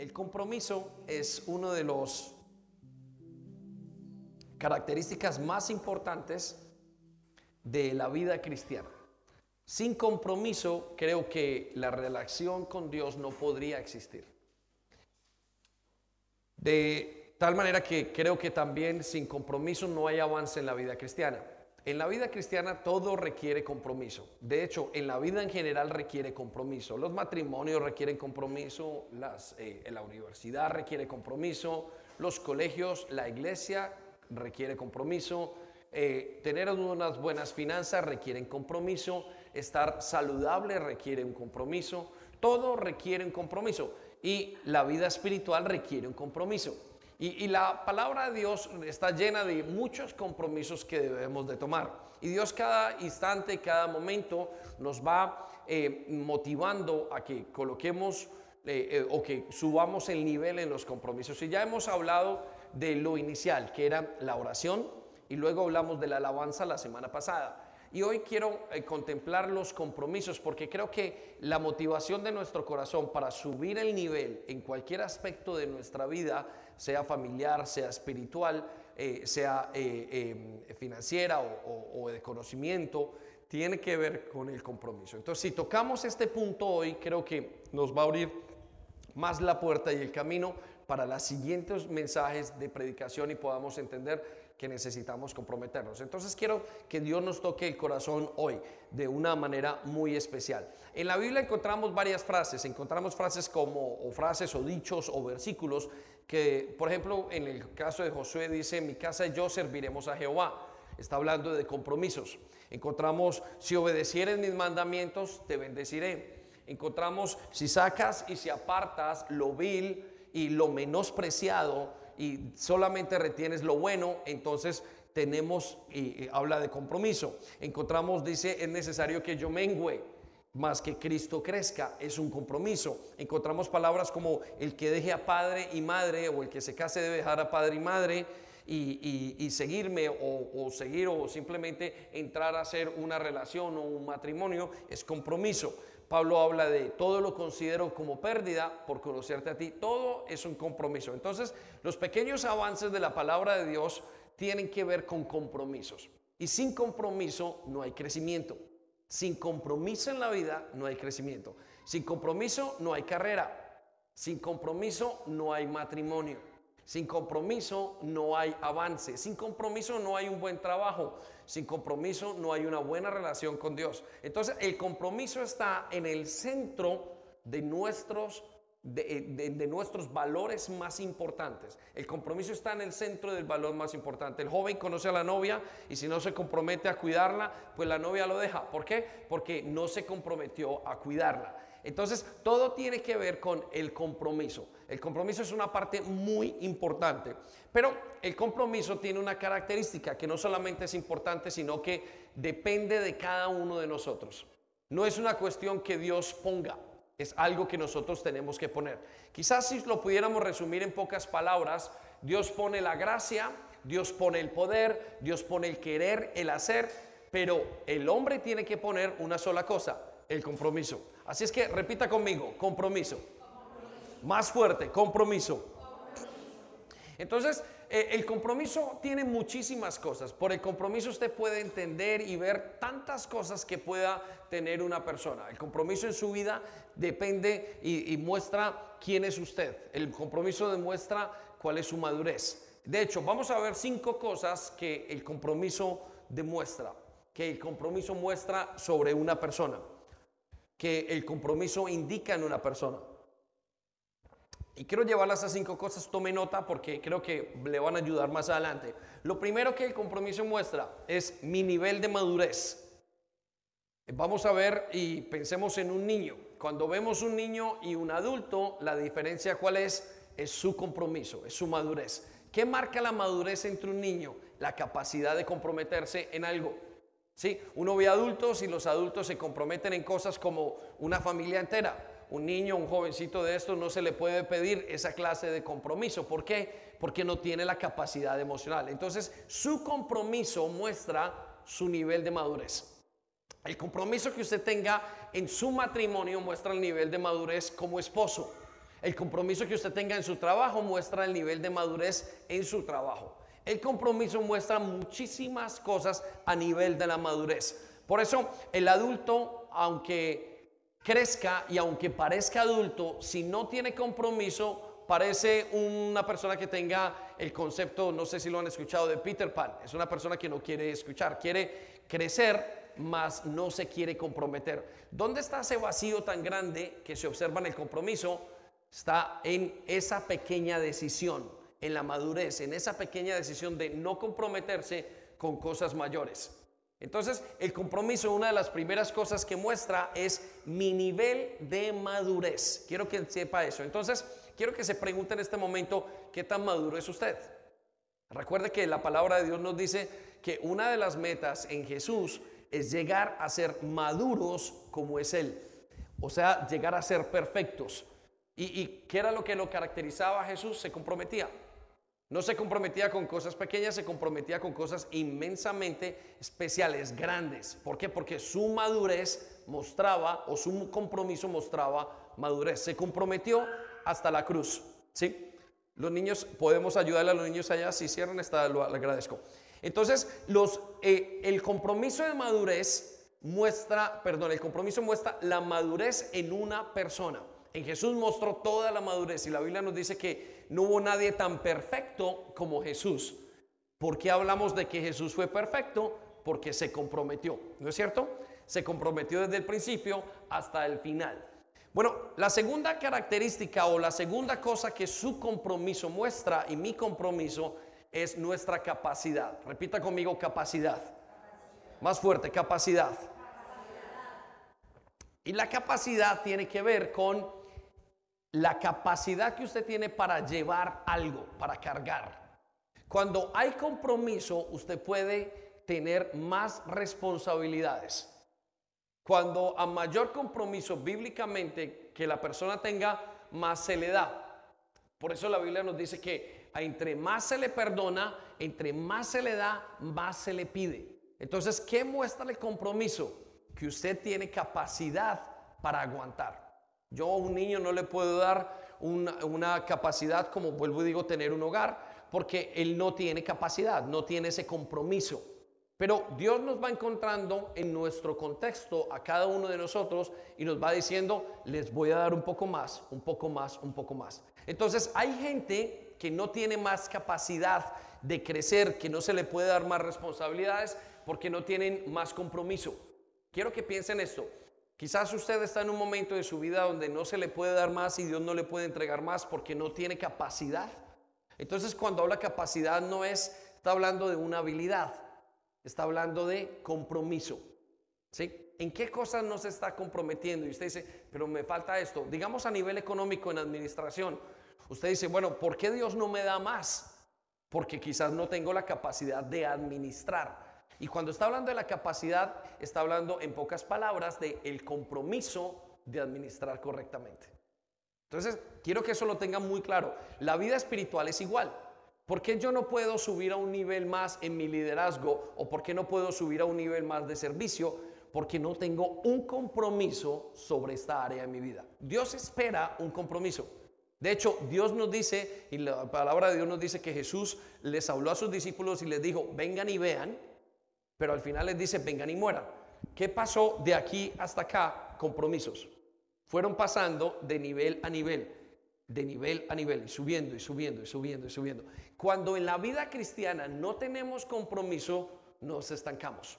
El compromiso es uno de los características más importantes de la vida cristiana. Sin compromiso, creo que la relación con Dios no podría existir. De tal manera que creo que también sin compromiso no hay avance en la vida cristiana. En la vida cristiana todo requiere compromiso. De hecho, en la vida en general requiere compromiso. Los matrimonios requieren compromiso, las, eh, la universidad requiere compromiso, los colegios, la iglesia requiere compromiso, eh, tener unas buenas finanzas requieren compromiso, estar saludable requiere un compromiso, todo requiere un compromiso y la vida espiritual requiere un compromiso. Y, la palabra de Dios está llena de muchos compromisos que debemos de tomar. Y Dios cada instante, cada momento nos va eh, motivando a que coloquemos eh, eh, o que subamos el nivel en los compromisos. Y ya hemos hablado de lo inicial, que era la oración, y luego hablamos de la alabanza la semana pasada. Y hoy quiero contemplar los compromisos porque creo que la motivación de nuestro corazón para subir el nivel en cualquier aspecto de nuestra vida sea familiar, sea espiritual, eh, sea eh, financiera o, de conocimiento, tiene que ver con el compromiso. Entonces, si tocamos este punto hoy, creo que nos va a abrir más la puerta y el camino para los siguientes mensajes de predicación y podamos entender que necesitamos comprometernos. Entonces quiero que Dios nos toque el corazón hoy de una manera muy especial. En la Biblia encontramos varias frases, encontramos frases como o frases o dichos o versículos que, por ejemplo, en el caso de Josué dice, mi casa y yo serviremos a Jehová. Está hablando de compromisos. Encontramos, si obedecieres mis mandamientos, te bendeciré. Encontramos, si sacas y si apartas lo vil y lo menospreciado, y solamente retienes lo bueno, entonces tenemos, y, habla de compromiso. Encontramos, dice, es necesario que yo mengüe más que Cristo crezca, es un compromiso. Encontramos palabras como el que deje a padre y madre o el que se case debe dejar a padre y madre y, seguirme o, o, seguir o simplemente entrar a hacer una relación o un matrimonio es compromiso. Pablo habla de todo lo considero como pérdida por conocerte a ti. Todo es un compromiso. Entonces, los pequeños avances de la palabra de Dios tienen que ver con compromisos. Y sin compromiso no hay crecimiento. Sin compromiso en la vida no hay crecimiento. Sin compromiso no hay carrera. Sin compromiso no hay matrimonio. Sin compromiso no hay avance. Sin compromiso no hay un buen trabajo. Sin compromiso no hay una buena relación con Dios. Entonces el compromiso está en el centro de nuestros, de, nuestros valores más importantes. El compromiso está en el centro del valor más importante. El joven conoce a la novia y si no se compromete a cuidarla, pues la novia lo deja. ¿Por qué? Porque no se comprometió a cuidarla. Entonces, todo tiene que ver con el compromiso. El compromiso es una parte muy importante, pero el compromiso tiene una característica que no solamente es importante, sino que depende de cada uno de nosotros. No es una cuestión que Dios ponga, es algo que nosotros tenemos que poner. Quizás si lo pudiéramos resumir en pocas palabras, Dios pone la gracia, Dios pone el poder, Dios pone el querer, el hacer, pero el hombre tiene que poner una sola cosa, el compromiso. Así es que repita conmigo, compromiso. Más fuerte, compromiso. Entonces, eh, el compromiso tiene muchísimas cosas. Por el compromiso usted puede entender y ver tantas cosas que pueda tener una persona. El compromiso en su vida depende y, y muestra quién es usted. El compromiso demuestra cuál es su madurez. De hecho, vamos a ver cinco cosas que el compromiso demuestra, que el compromiso muestra sobre una persona que el compromiso indica en una persona. Y quiero llevarlas a cinco cosas, tome nota porque creo que le van a ayudar más adelante. Lo primero que el compromiso muestra es mi nivel de madurez. Vamos a ver y pensemos en un niño. Cuando vemos un niño y un adulto, la diferencia cuál es? Es su compromiso, es su madurez. ¿Qué marca la madurez entre un niño? La capacidad de comprometerse en algo. Sí, uno ve adultos y los adultos se comprometen en cosas como una familia entera. Un niño, un jovencito de estos no se le puede pedir esa clase de compromiso. ¿Por qué? Porque no tiene la capacidad emocional. Entonces, su compromiso muestra su nivel de madurez. El compromiso que usted tenga en su matrimonio muestra el nivel de madurez como esposo. El compromiso que usted tenga en su trabajo muestra el nivel de madurez en su trabajo. El compromiso muestra muchísimas cosas a nivel de la madurez. Por eso el adulto, aunque crezca y aunque parezca adulto, si no tiene compromiso, parece una persona que tenga el concepto, no sé si lo han escuchado, de Peter Pan. Es una persona que no quiere escuchar, quiere crecer, mas no se quiere comprometer. ¿Dónde está ese vacío tan grande que se observa en el compromiso? Está en esa pequeña decisión, en la madurez, en esa pequeña decisión de no comprometerse con cosas mayores. Entonces, el compromiso, una de las primeras cosas que muestra es mi nivel de madurez. Quiero que sepa eso. Entonces, quiero que se pregunte en este momento, ¿qué tan maduro es usted? Recuerde que la palabra de Dios nos dice que una de las metas en Jesús es llegar a ser maduros como es Él. O sea, llegar a ser perfectos. ¿Y, qué era lo que lo caracterizaba a Jesús? Se comprometía. No se comprometía con cosas pequeñas, se comprometía con cosas inmensamente especiales, grandes. ¿Por qué? Porque su madurez mostraba, o su compromiso mostraba madurez. Se comprometió hasta la cruz. ¿Sí? Los niños, podemos ayudarle a los niños allá. Si cierran esta, lo agradezco. Entonces, eh, el compromiso de madurez muestra, perdón, el compromiso muestra la madurez en una persona. En Jesús mostró toda la madurez y la Biblia nos dice que no hubo nadie tan perfecto como Jesús. ¿Por qué hablamos de que Jesús fue perfecto? Porque se comprometió, ¿no es cierto? Se comprometió desde el principio hasta el final. Bueno, la segunda característica o la segunda cosa que su compromiso muestra y mi compromiso es nuestra capacidad. Repita conmigo capacidad. Más fuerte, capacidad. Y la capacidad tiene que ver con la capacidad que usted tiene para llevar algo, para cargar. Cuando hay compromiso, usted puede tener más responsabilidades. Cuando a mayor compromiso bíblicamente que la persona tenga, más se le da. Por eso la Biblia nos dice que entre más se le perdona, entre más se le da, más se le pide. Entonces, ¿qué muestra el compromiso? Que usted tiene capacidad para aguantar. Yo a un niño no le puedo dar una, capacidad como vuelvo y digo tener un hogar, porque él no tiene capacidad, no tiene ese compromiso. Pero Dios nos va encontrando en nuestro contexto a cada uno de nosotros y nos va diciendo, les voy a dar un poco más, un poco más, un poco más. Entonces hay gente que no tiene más capacidad de crecer, que no se le puede dar más responsabilidades porque no tienen más compromiso. Quiero que piensen esto. Quizás usted está en un momento de su vida donde no se le puede dar más y Dios no le puede entregar más porque no tiene capacidad. Entonces cuando habla capacidad no es, está hablando de una habilidad, está hablando de compromiso. ¿Sí? ¿En qué cosas no se está comprometiendo? Y usted dice, pero me falta esto. Digamos a nivel económico en administración. Usted dice, bueno, ¿por qué Dios no me da más? Porque quizás no tengo la capacidad de administrar. Y cuando está hablando de la capacidad, está hablando en pocas palabras de el compromiso de administrar correctamente. Entonces, quiero que eso lo tengan muy claro. La vida espiritual es igual. ¿Por qué yo no puedo subir a un nivel más en mi liderazgo o por qué no puedo subir a un nivel más de servicio? Porque no tengo un compromiso sobre esta área de mi vida. Dios espera un compromiso. De hecho, Dios nos dice, y la palabra de Dios nos dice que Jesús les habló a sus discípulos y les dijo, vengan y vean pero al final les dice, vengan y mueran. ¿Qué pasó de aquí hasta acá? Compromisos. Fueron pasando de nivel a nivel, de nivel a nivel, y subiendo y subiendo y subiendo y subiendo. Cuando en la vida cristiana no tenemos compromiso, nos estancamos.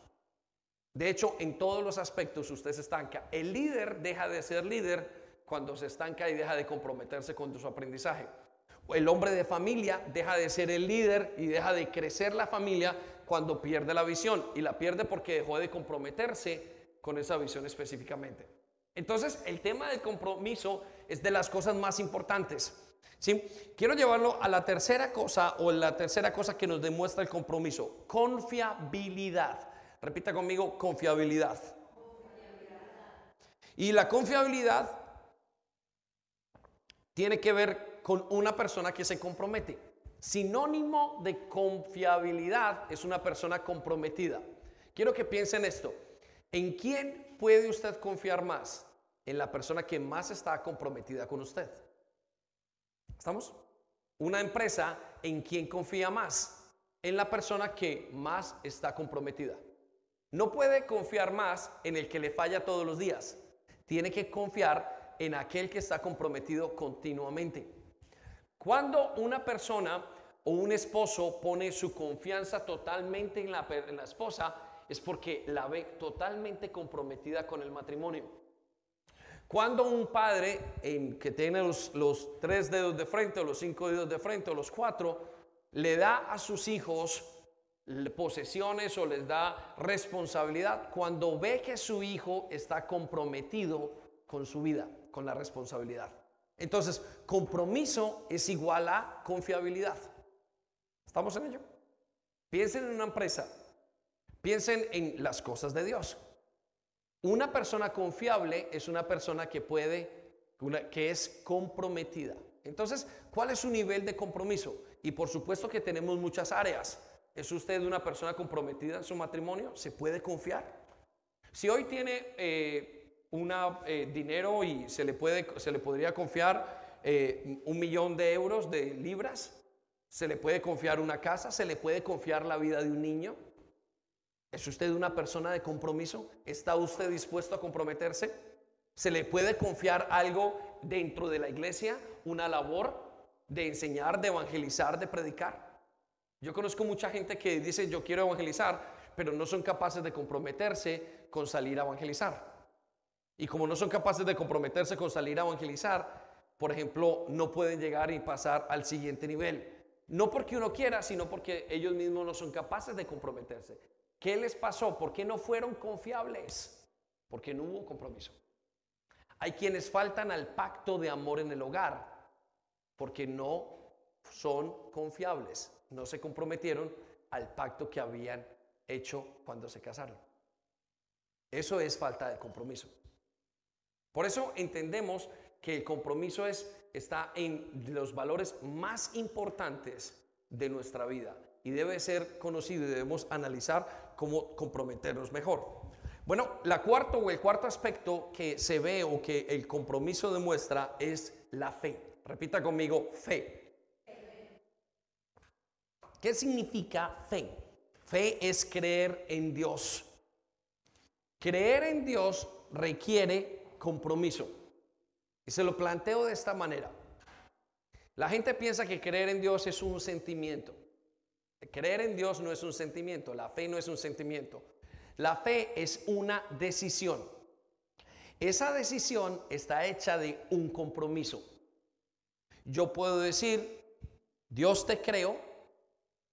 De hecho, en todos los aspectos usted se estanca. El líder deja de ser líder cuando se estanca y deja de comprometerse con su aprendizaje. El hombre de familia deja de ser el líder y deja de crecer la familia cuando pierde la visión y la pierde porque dejó de comprometerse con esa visión específicamente. Entonces, el tema del compromiso es de las cosas más importantes. Quiero llevarlo a la tercera cosa o la tercera cosa que nos demuestra el compromiso, confiabilidad. Repita conmigo, confiabilidad. Y la confiabilidad tiene que ver con una persona que se compromete. Sinónimo de confiabilidad es una persona comprometida. Quiero que piensen esto. ¿En quién puede usted confiar más? En la persona que más está comprometida con usted. ¿Estamos? Una empresa en quien confía más, en la persona que más está comprometida. No puede confiar más en el que le falla todos los días. Tiene que confiar en aquel que está comprometido continuamente. Cuando una persona o un esposo pone su confianza totalmente en la, en la esposa, es porque la ve totalmente comprometida con el matrimonio. Cuando un padre en, que tiene los, los, tres dedos de frente o los cinco dedos de frente o los cuatro, le da a sus hijos posesiones o les da responsabilidad, cuando ve que su hijo está comprometido con su vida, con la responsabilidad. Entonces, compromiso es igual a confiabilidad. ¿Estamos en ello? Piensen en una empresa, piensen en las cosas de Dios. Una persona confiable es una persona que puede, que es comprometida. Entonces, ¿cuál es su nivel de compromiso? Y por supuesto que tenemos muchas áreas. ¿Es usted una persona comprometida en su matrimonio? ¿Se puede confiar? Si hoy tiene eh, una, eh, dinero y se le, puede, se le podría confiar eh, un millón de euros de libras, se le puede confiar una casa, se le puede confiar la vida de un niño, ¿Es usted una persona de compromiso? ¿Está usted dispuesto a comprometerse? ¿Se le puede confiar algo dentro de la iglesia? ¿Una labor de enseñar, de evangelizar, de predicar? Yo conozco mucha gente que dice yo quiero evangelizar, pero no son capaces de comprometerse con salir a evangelizar. Y como no son capaces de comprometerse con salir a evangelizar, por ejemplo, no pueden llegar y pasar al siguiente nivel. No porque uno quiera, sino porque ellos mismos no son capaces de comprometerse. ¿Qué les pasó? ¿Por qué no fueron confiables? Porque no hubo compromiso. Hay quienes faltan al pacto de amor en el hogar porque no son confiables, no se comprometieron al pacto que habían hecho cuando se casaron. Eso es falta de compromiso. Por eso entendemos que el compromiso es, está en los valores más importantes de nuestra vida y debe ser conocido y debemos analizar cómo comprometernos mejor. Bueno, la cuarto o el cuarto aspecto que se ve o que el compromiso demuestra es la fe. Repita conmigo, fe. ¿Qué significa fe? Fe es creer en Dios. Creer en Dios requiere compromiso. Y se lo planteo de esta manera. La gente piensa que creer en Dios es un sentimiento. Creer en Dios no es un sentimiento, la fe no es un sentimiento. La fe es una decisión. Esa decisión está hecha de un compromiso. Yo puedo decir, Dios te creo,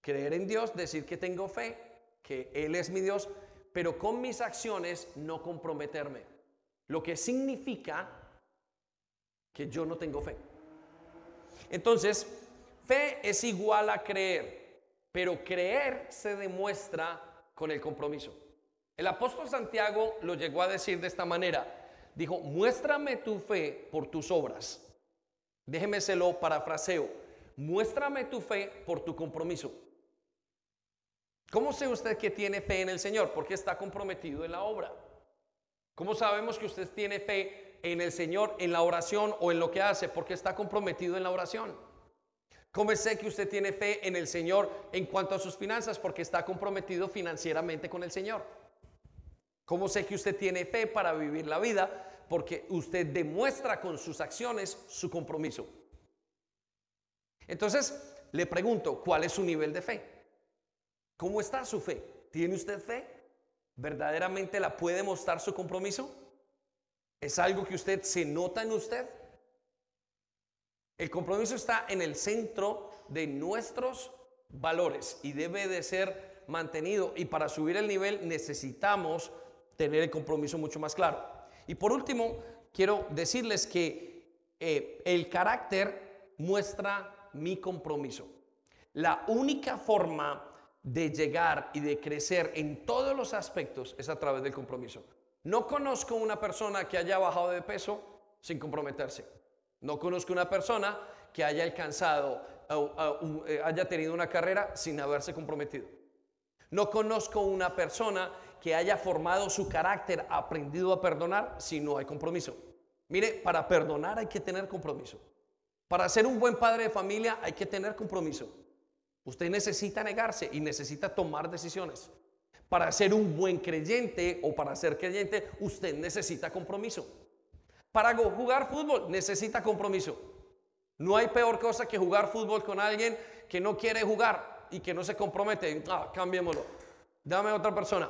creer en Dios, decir que tengo fe, que Él es mi Dios, pero con mis acciones no comprometerme. Lo que significa que yo no tengo fe. Entonces, fe es igual a creer. Pero creer se demuestra con el compromiso. El apóstol Santiago lo llegó a decir de esta manera. Dijo, muéstrame tu fe por tus obras. Déjeme se lo parafraseo. Muéstrame tu fe por tu compromiso. ¿Cómo sé usted que tiene fe en el Señor? Porque está comprometido en la obra. ¿Cómo sabemos que usted tiene fe en el Señor, en la oración o en lo que hace? Porque está comprometido en la oración. ¿Cómo sé que usted tiene fe en el Señor en cuanto a sus finanzas? Porque está comprometido financieramente con el Señor. ¿Cómo sé que usted tiene fe para vivir la vida? Porque usted demuestra con sus acciones su compromiso. Entonces, le pregunto, ¿cuál es su nivel de fe? ¿Cómo está su fe? ¿Tiene usted fe? ¿Verdaderamente la puede mostrar su compromiso? ¿Es algo que usted se nota en usted? El compromiso está en el centro de nuestros valores y debe de ser mantenido. Y para subir el nivel necesitamos tener el compromiso mucho más claro. Y por último, quiero decirles que eh, el carácter muestra mi compromiso. La única forma de llegar y de crecer en todos los aspectos es a través del compromiso. No conozco una persona que haya bajado de peso sin comprometerse. No conozco una persona que haya alcanzado, eh, haya tenido una carrera sin haberse comprometido. No conozco una persona que haya formado su carácter, aprendido a perdonar si no hay compromiso. Mire, para perdonar hay que tener compromiso. Para ser un buen padre de familia hay que tener compromiso. Usted necesita negarse y necesita tomar decisiones. Para ser un buen creyente o para ser creyente, usted necesita compromiso. Para jugar fútbol necesita compromiso. No hay peor cosa que jugar fútbol con alguien que no quiere jugar y que no se compromete. Ah, cambiémoslo. Dame otra persona.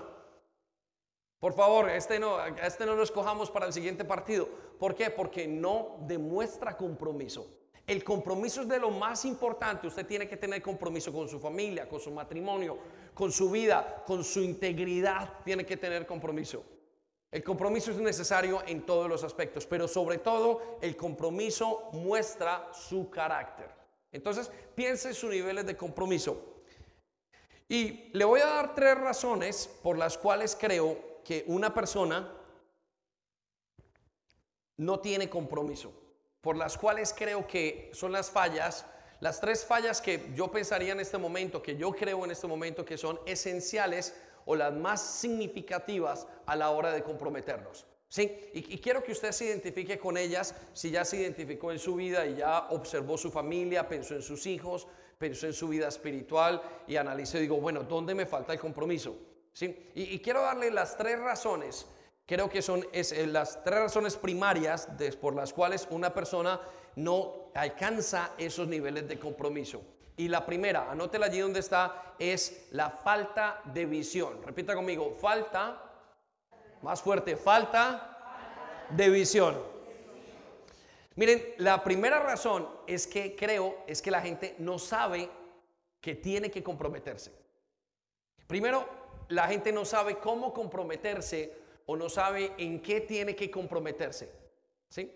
Por favor, este no, este no lo escojamos para el siguiente partido. ¿Por qué? Porque no demuestra compromiso. El compromiso es de lo más importante. Usted tiene que tener compromiso con su familia, con su matrimonio, con su vida, con su integridad. Tiene que tener compromiso. El compromiso es necesario en todos los aspectos, pero sobre todo el compromiso muestra su carácter. Entonces, piense en sus niveles de compromiso. Y le voy a dar tres razones por las cuales creo que una persona no tiene compromiso, por las cuales creo que son las fallas, las tres fallas que yo pensaría en este momento, que yo creo en este momento que son esenciales o las más significativas a la hora de comprometernos. ¿Sí? Y, quiero que usted se identifique con ellas, si ya se identificó en su vida y ya observó su familia, pensó en sus hijos, pensó en su vida espiritual y analice, digo, bueno, ¿dónde me falta el compromiso? Y, quiero darle las tres razones, creo que son eh, las tres razones primarias por las cuales una persona no alcanza esos niveles de compromiso. Y la primera, anótela allí donde está, es la falta de visión. Repita conmigo, falta, más fuerte, falta de visión. Miren, la primera razón es que creo es que la gente no sabe que tiene que comprometerse. Primero, la gente no sabe cómo comprometerse o no sabe en qué tiene que comprometerse. ¿sí?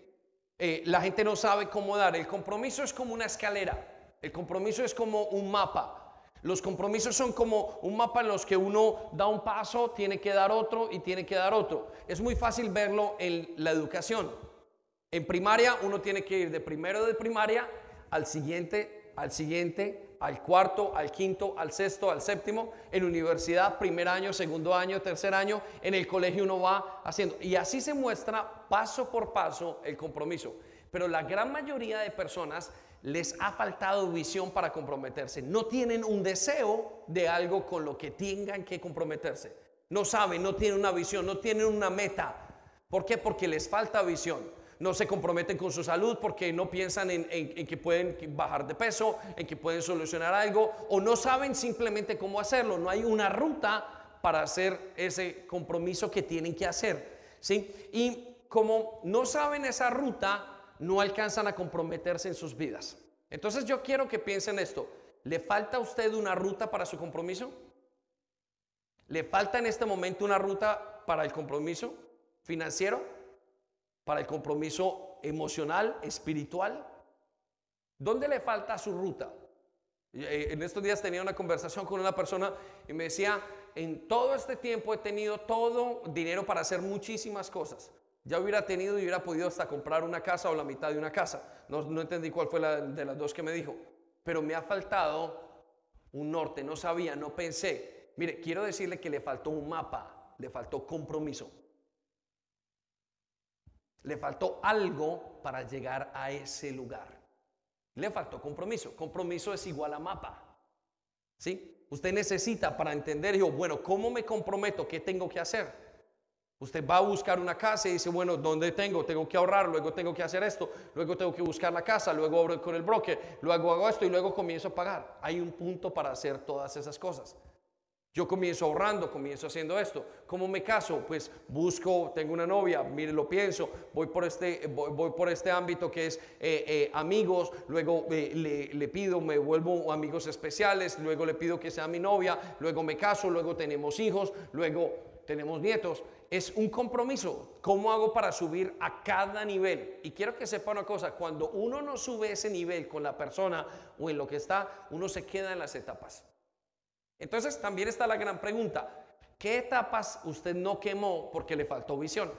Eh, la gente no sabe cómo dar. El compromiso es como una escalera. El compromiso es como un mapa. Los compromisos son como un mapa en los que uno da un paso, tiene que dar otro y tiene que dar otro. Es muy fácil verlo en la educación. En primaria uno tiene que ir de primero de primaria al siguiente, al siguiente, al cuarto, al quinto, al sexto, al séptimo, en universidad, primer año, segundo año, tercer año, en el colegio uno va haciendo. Y así se muestra paso por paso el compromiso. Pero la gran mayoría de personas les ha faltado visión para comprometerse. No tienen un deseo de algo con lo que tengan que comprometerse. No saben, no tienen una visión, no tienen una meta. ¿Por qué? Porque les falta visión no se comprometen con su salud porque no piensan en, que pueden bajar de peso, en que pueden solucionar algo, o no saben simplemente cómo hacerlo. No hay una ruta para hacer ese compromiso que tienen que hacer. ¿sí? Y como no saben esa ruta, no alcanzan a comprometerse en sus vidas. Entonces yo quiero que piensen esto. ¿Le falta a usted una ruta para su compromiso? ¿Le falta en este momento una ruta para el compromiso financiero? Para el compromiso emocional, espiritual? ¿Dónde le falta su ruta? Eh, en estos días tenía una conversación con una persona y me decía, en todo este tiempo he tenido todo dinero para hacer muchísimas cosas. Ya hubiera tenido y hubiera podido hasta comprar una casa o la mitad de una casa. No, no entendí cuál fue la de las dos que me dijo. Pero me ha faltado un norte, no sabía, no pensé. Mire, quiero decirle que le faltó un mapa, le faltó compromiso. Le faltó algo para llegar a ese lugar. Le faltó compromiso. Compromiso es igual a mapa. ¿Sí? Usted necesita para entender, digo, bueno, ¿cómo me comprometo? ¿Qué tengo que hacer? Usted va a buscar una casa y dice, bueno, ¿dónde tengo? Tengo que ahorrar, luego tengo que hacer esto, luego tengo que buscar la casa, luego abro con el broker, luego hago esto y luego comienzo a pagar. Hay un punto para hacer todas esas cosas. Yo comienzo ahorrando, comienzo haciendo esto. ¿Cómo me caso? Pues busco, tengo una novia, mire, lo pienso, voy por este, voy, por este ámbito que es eh, eh, amigos, luego eh, le, pido, me vuelvo amigos especiales, luego le pido que sea mi novia, luego me caso, luego tenemos hijos, luego tenemos nietos. Es un compromiso. ¿Cómo hago para subir a cada nivel? Y quiero que sepa una cosa, cuando uno no sube ese nivel con la persona o en lo que está, uno se queda en las etapas. Entonces también está la gran pregunta, ¿qué etapas usted no quemó porque le faltó visión?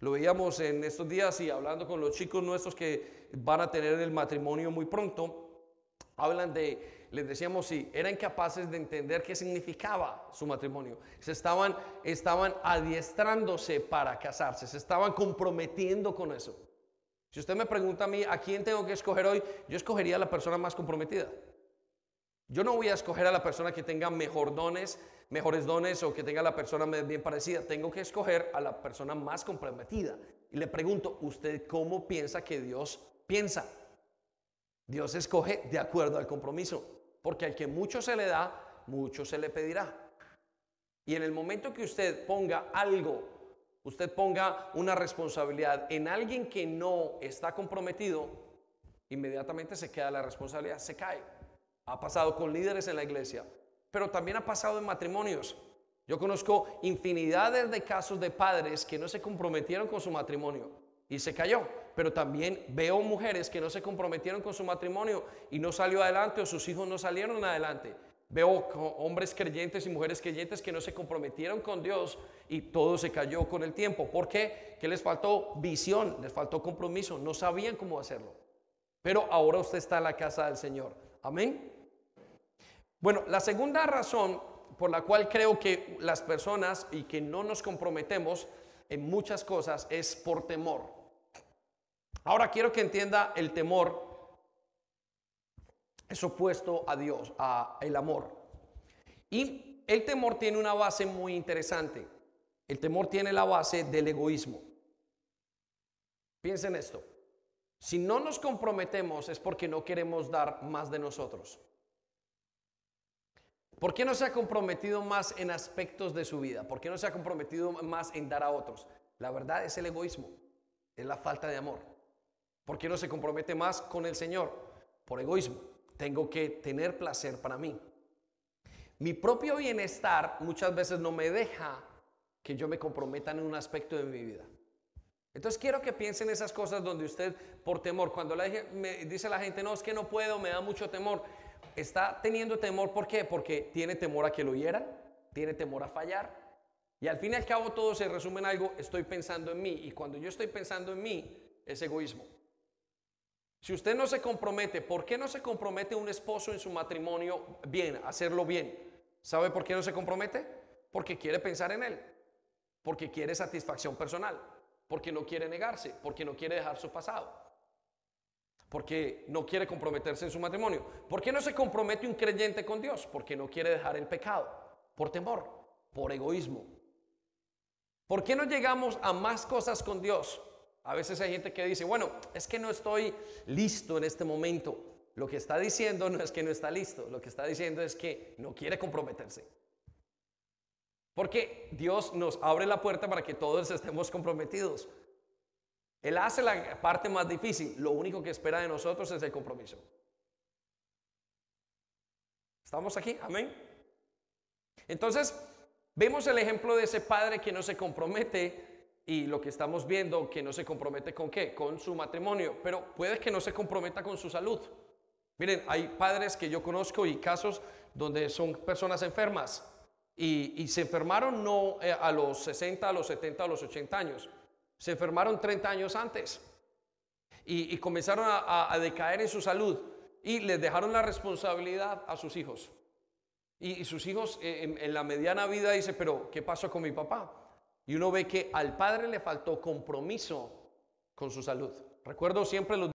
Lo veíamos en estos días y hablando con los chicos nuestros que van a tener el matrimonio muy pronto, hablan de, les decíamos, si eran capaces de entender qué significaba su matrimonio. Se estaban, estaban adiestrándose para casarse, se estaban comprometiendo con eso. Si usted me pregunta a mí a quién tengo que escoger hoy, yo escogería a la persona más comprometida. Yo no voy a escoger a la persona que tenga mejores dones o que tenga la persona bien parecida. Tengo que escoger a la persona más comprometida. Y le pregunto, ¿usted cómo piensa que Dios piensa? Dios escoge de acuerdo al compromiso, porque al que mucho se le da, mucho se le pedirá. Y en el momento que usted ponga algo, usted ponga una responsabilidad en alguien que no está comprometido, inmediatamente se queda la responsabilidad, se cae. Ha pasado con líderes en la iglesia, pero también ha pasado en matrimonios. Yo conozco infinidades de casos de padres que no se comprometieron con su matrimonio y se cayó, pero también veo mujeres que no se comprometieron con su matrimonio y no salió adelante o sus hijos no salieron adelante. Veo hombres creyentes y mujeres creyentes que no se comprometieron con Dios y todo se cayó con el tiempo. ¿Por qué? Que les faltó visión, les faltó compromiso, no sabían cómo hacerlo. Pero ahora usted está en la casa del Señor. Amén. Bueno, la segunda razón por la cual creo que las personas y que no nos comprometemos en muchas cosas es por temor. Ahora quiero que entienda el temor es opuesto a Dios, a el amor. Y el temor tiene una base muy interesante. El temor tiene la base del egoísmo. Piensen esto. Si no nos comprometemos es porque no queremos dar más de nosotros. ¿Por qué no se ha comprometido más en aspectos de su vida? ¿Por qué no se ha comprometido más en dar a otros? La verdad es el egoísmo, es la falta de amor. ¿Por qué no se compromete más con el Señor? Por egoísmo. Tengo que tener placer para mí. Mi propio bienestar muchas veces no me deja que yo me comprometa en un aspecto de mi vida. Entonces quiero que piensen esas cosas donde usted por temor, cuando me dice la gente, no, es que no puedo, me da mucho temor, está teniendo temor, ¿por qué? Porque tiene temor a que lo hieran, tiene temor a fallar. Y al fin y al cabo todo se resume en algo, estoy pensando en mí. Y cuando yo estoy pensando en mí, es egoísmo. Si usted no se compromete, ¿por qué no se compromete un esposo en su matrimonio bien, hacerlo bien? ¿Sabe por qué no se compromete? Porque quiere pensar en él, porque quiere satisfacción personal, porque no quiere negarse, porque no quiere dejar su pasado, porque no quiere comprometerse en su matrimonio. ¿Por qué no se compromete un creyente con Dios? Porque no quiere dejar el pecado, por temor, por egoísmo. ¿Por qué no llegamos a más cosas con Dios? A veces hay gente que dice, bueno, es que no estoy listo en este momento. Lo que está diciendo no es que no está listo, lo que está diciendo es que no quiere comprometerse. Porque Dios nos abre la puerta para que todos estemos comprometidos. Él hace la parte más difícil, lo único que espera de nosotros es el compromiso. ¿Estamos aquí? Amén. Entonces, vemos el ejemplo de ese padre que no se compromete y lo que estamos viendo que no se compromete con qué, con su matrimonio, pero puede que no se comprometa con su salud. Miren, hay padres que yo conozco y casos donde son personas enfermas y, se enfermaron no eh, a los 60, a los 70, a los 80 años, se enfermaron 30 años antes y, comenzaron a, decaer en su salud y les dejaron la responsabilidad a sus hijos. Y, sus hijos eh, en, la mediana vida dice, pero ¿qué pasó con mi papá? Y uno ve que al padre le faltó compromiso con su salud. Recuerdo siempre los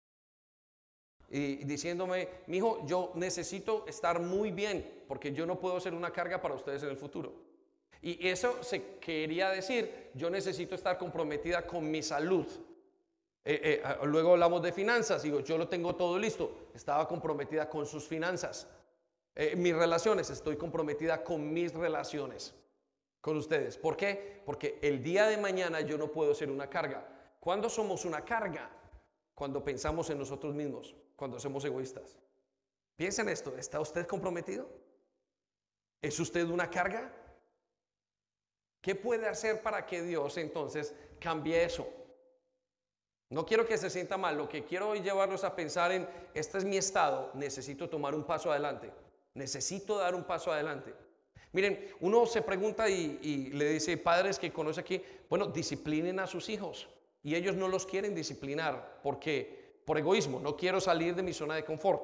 y diciéndome, mi hijo, yo necesito estar muy bien porque yo no puedo ser una carga para ustedes en el futuro. Y eso se quería decir, yo necesito estar comprometida con mi salud. Eh, eh, ah, luego hablamos de finanzas, digo, yo lo tengo todo listo, estaba comprometida con sus finanzas. Eh, mis relaciones, estoy comprometida con mis relaciones con ustedes. ¿Por qué? Porque el día de mañana yo no puedo ser una carga. ¿Cuándo somos una carga? Cuando pensamos en nosotros mismos, cuando somos egoístas. Piensen esto, ¿está usted comprometido? ¿Es usted una carga? ¿Qué puede hacer para que Dios entonces cambie eso? No quiero que se sienta mal, lo que quiero hoy llevarlos a pensar en, este es mi estado, necesito tomar un paso adelante, necesito dar un paso adelante. Miren, uno se pregunta y, le dice, padres que conoce aquí, bueno, disciplinen a sus hijos. Y ellos no los quieren disciplinar porque por egoísmo, no quiero salir de mi zona de confort.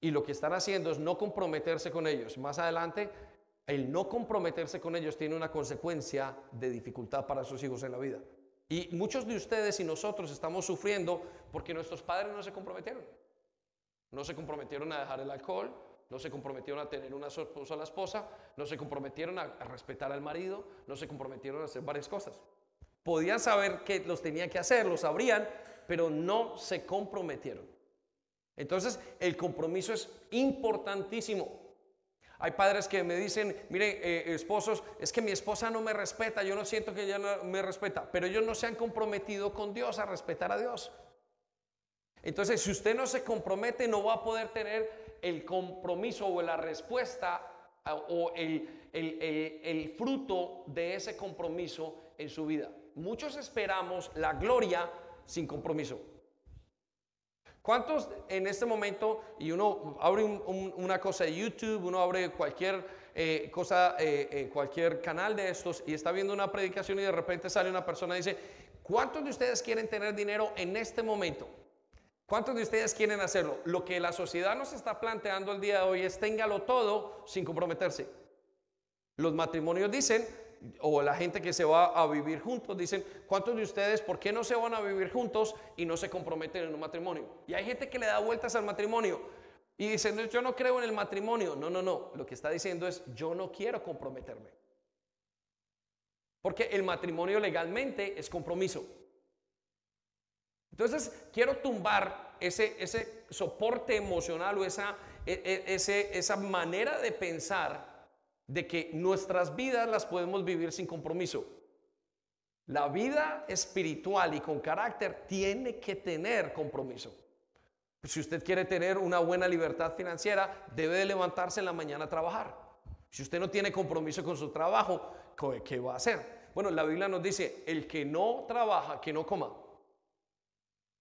Y lo que están haciendo es no comprometerse con ellos. Más adelante, el no comprometerse con ellos tiene una consecuencia de dificultad para sus hijos en la vida. Y muchos de ustedes y nosotros estamos sufriendo porque nuestros padres no se comprometieron. No se comprometieron a dejar el alcohol, no se comprometieron a tener una sola esposa, no se comprometieron a, respetar al marido, no se comprometieron a hacer varias cosas. Podían saber que los tenían que hacer, lo sabrían, pero no se comprometieron. Entonces, el compromiso es importantísimo. Hay padres que me dicen, mire, eh, esposos, es que mi esposa no me respeta, yo no siento que ella no me respeta, pero ellos no se han comprometido con Dios a respetar a Dios. Entonces, si usted no se compromete, no va a poder tener el compromiso o la respuesta o el, el fruto de ese compromiso en su vida. Muchos esperamos la gloria sin compromiso. ¿Cuántos en este momento, y uno abre una cosa de YouTube, uno abre cualquier eh, cosa, eh, eh, cualquier canal de estos y está viendo una predicación y de repente sale una persona y dice, ¿cuántos de ustedes quieren tener dinero en este momento? ¿Cuántos de ustedes quieren hacerlo? Lo que la sociedad nos está planteando el día de hoy es téngalo todo sin comprometerse. Los matrimonios dicen, o la gente que se va a vivir juntos, dicen, ¿cuántos de ustedes, por qué no se van a vivir juntos y no se comprometen en un matrimonio? Y hay gente que le da vueltas al matrimonio y dicen, yo no creo en el matrimonio. No, no, no. Lo que está diciendo es, yo no quiero comprometerme. Porque el matrimonio legalmente es compromiso. Entonces, quiero tumbar ese, ese soporte emocional o esa, e, e, esa manera de pensar de que nuestras vidas las podemos vivir sin compromiso. La vida espiritual y con carácter tiene que tener compromiso. Si usted quiere tener una buena libertad financiera, debe de levantarse en la mañana a trabajar. Si usted no tiene compromiso con su trabajo, ¿qué va a hacer? Bueno, la Biblia nos dice, el que no trabaja, que no coma.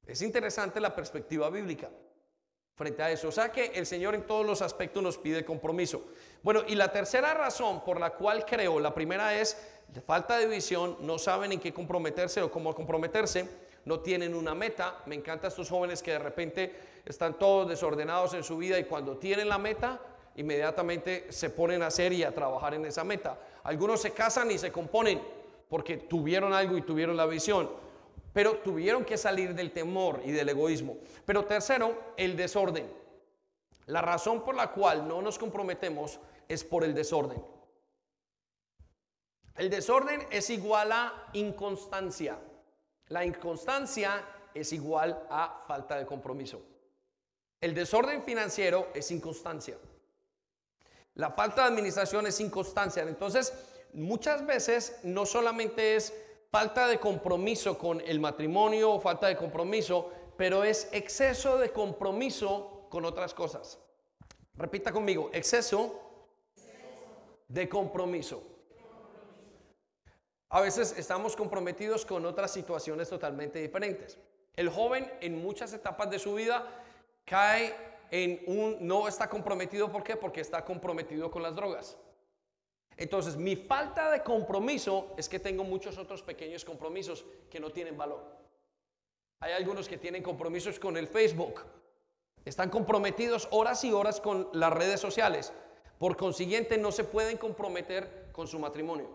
Es interesante la perspectiva bíblica frente a eso. O sea que el Señor en todos los aspectos nos pide compromiso. Bueno, y la tercera razón por la cual creo, la primera es falta de visión, no saben en qué comprometerse o cómo comprometerse, no tienen una meta. Me encantan estos jóvenes que de repente están todos desordenados en su vida y cuando tienen la meta, inmediatamente se ponen a hacer y a trabajar en esa meta. Algunos se casan y se componen porque tuvieron algo y tuvieron la visión pero tuvieron que salir del temor y del egoísmo. Pero tercero, el desorden. La razón por la cual no nos comprometemos es por el desorden. El desorden es igual a inconstancia. La inconstancia es igual a falta de compromiso. El desorden financiero es inconstancia. La falta de administración es inconstancia. Entonces, muchas veces no solamente es falta de compromiso con el matrimonio o falta de compromiso, pero es exceso de compromiso con otras cosas. Repita conmigo, exceso de compromiso. A veces estamos comprometidos con otras situaciones totalmente diferentes. El joven en muchas etapas de su vida cae en un no está comprometido, ¿por qué? Porque está comprometido con las drogas. Entonces, mi falta de compromiso es que tengo muchos otros pequeños compromisos que no tienen valor. Hay algunos que tienen compromisos con el Facebook. Están comprometidos horas y horas con las redes sociales. Por consiguiente, no se pueden comprometer con su matrimonio.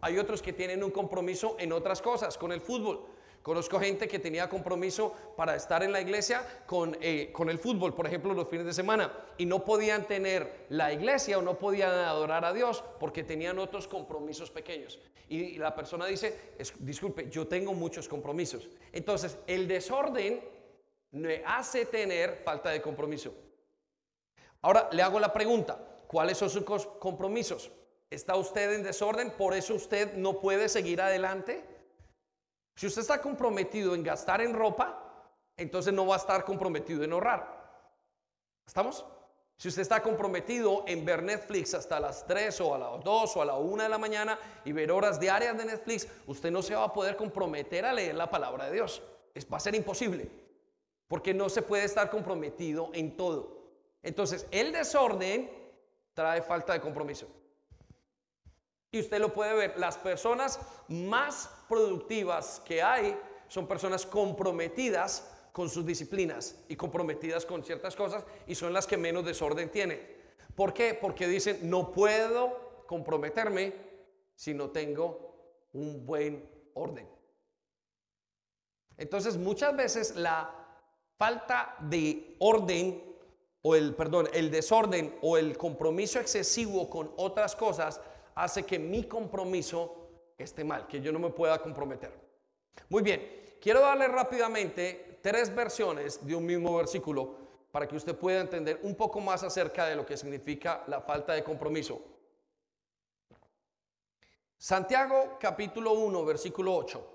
Hay otros que tienen un compromiso en otras cosas, con el fútbol. Conozco gente que tenía compromiso para estar en la iglesia con, eh, con el fútbol, por ejemplo, los fines de semana, y no podían tener la iglesia o no podían adorar a Dios porque tenían otros compromisos pequeños. Y la persona dice, disculpe, yo tengo muchos compromisos. Entonces, el desorden me hace tener falta de compromiso. Ahora le hago la pregunta, ¿cuáles son sus compromisos? ¿Está usted en desorden? ¿Por eso usted no puede seguir adelante? Si usted está comprometido en gastar en ropa, entonces no va a estar comprometido en ahorrar. ¿Estamos? Si usted está comprometido en ver Netflix hasta las 3 o a las 2 o a la 1 de la mañana y ver horas diarias de Netflix, usted no se va a poder comprometer a leer la palabra de Dios. Es, va a ser imposible, porque no se puede estar comprometido en todo. Entonces, el desorden trae falta de compromiso. Y usted lo puede ver, las personas más productivas que hay son personas comprometidas con sus disciplinas y comprometidas con ciertas cosas y son las que menos desorden tienen. ¿Por qué? Porque dicen, no puedo comprometerme si no tengo un buen orden. Entonces, muchas veces la falta de orden o el, perdón, el desorden o el compromiso excesivo con otras cosas hace que mi compromiso esté mal, que yo no me pueda comprometer. Muy bien, quiero darle rápidamente tres versiones de un mismo versículo para que usted pueda entender un poco más acerca de lo que significa la falta de compromiso. Santiago capítulo 1, versículo 8.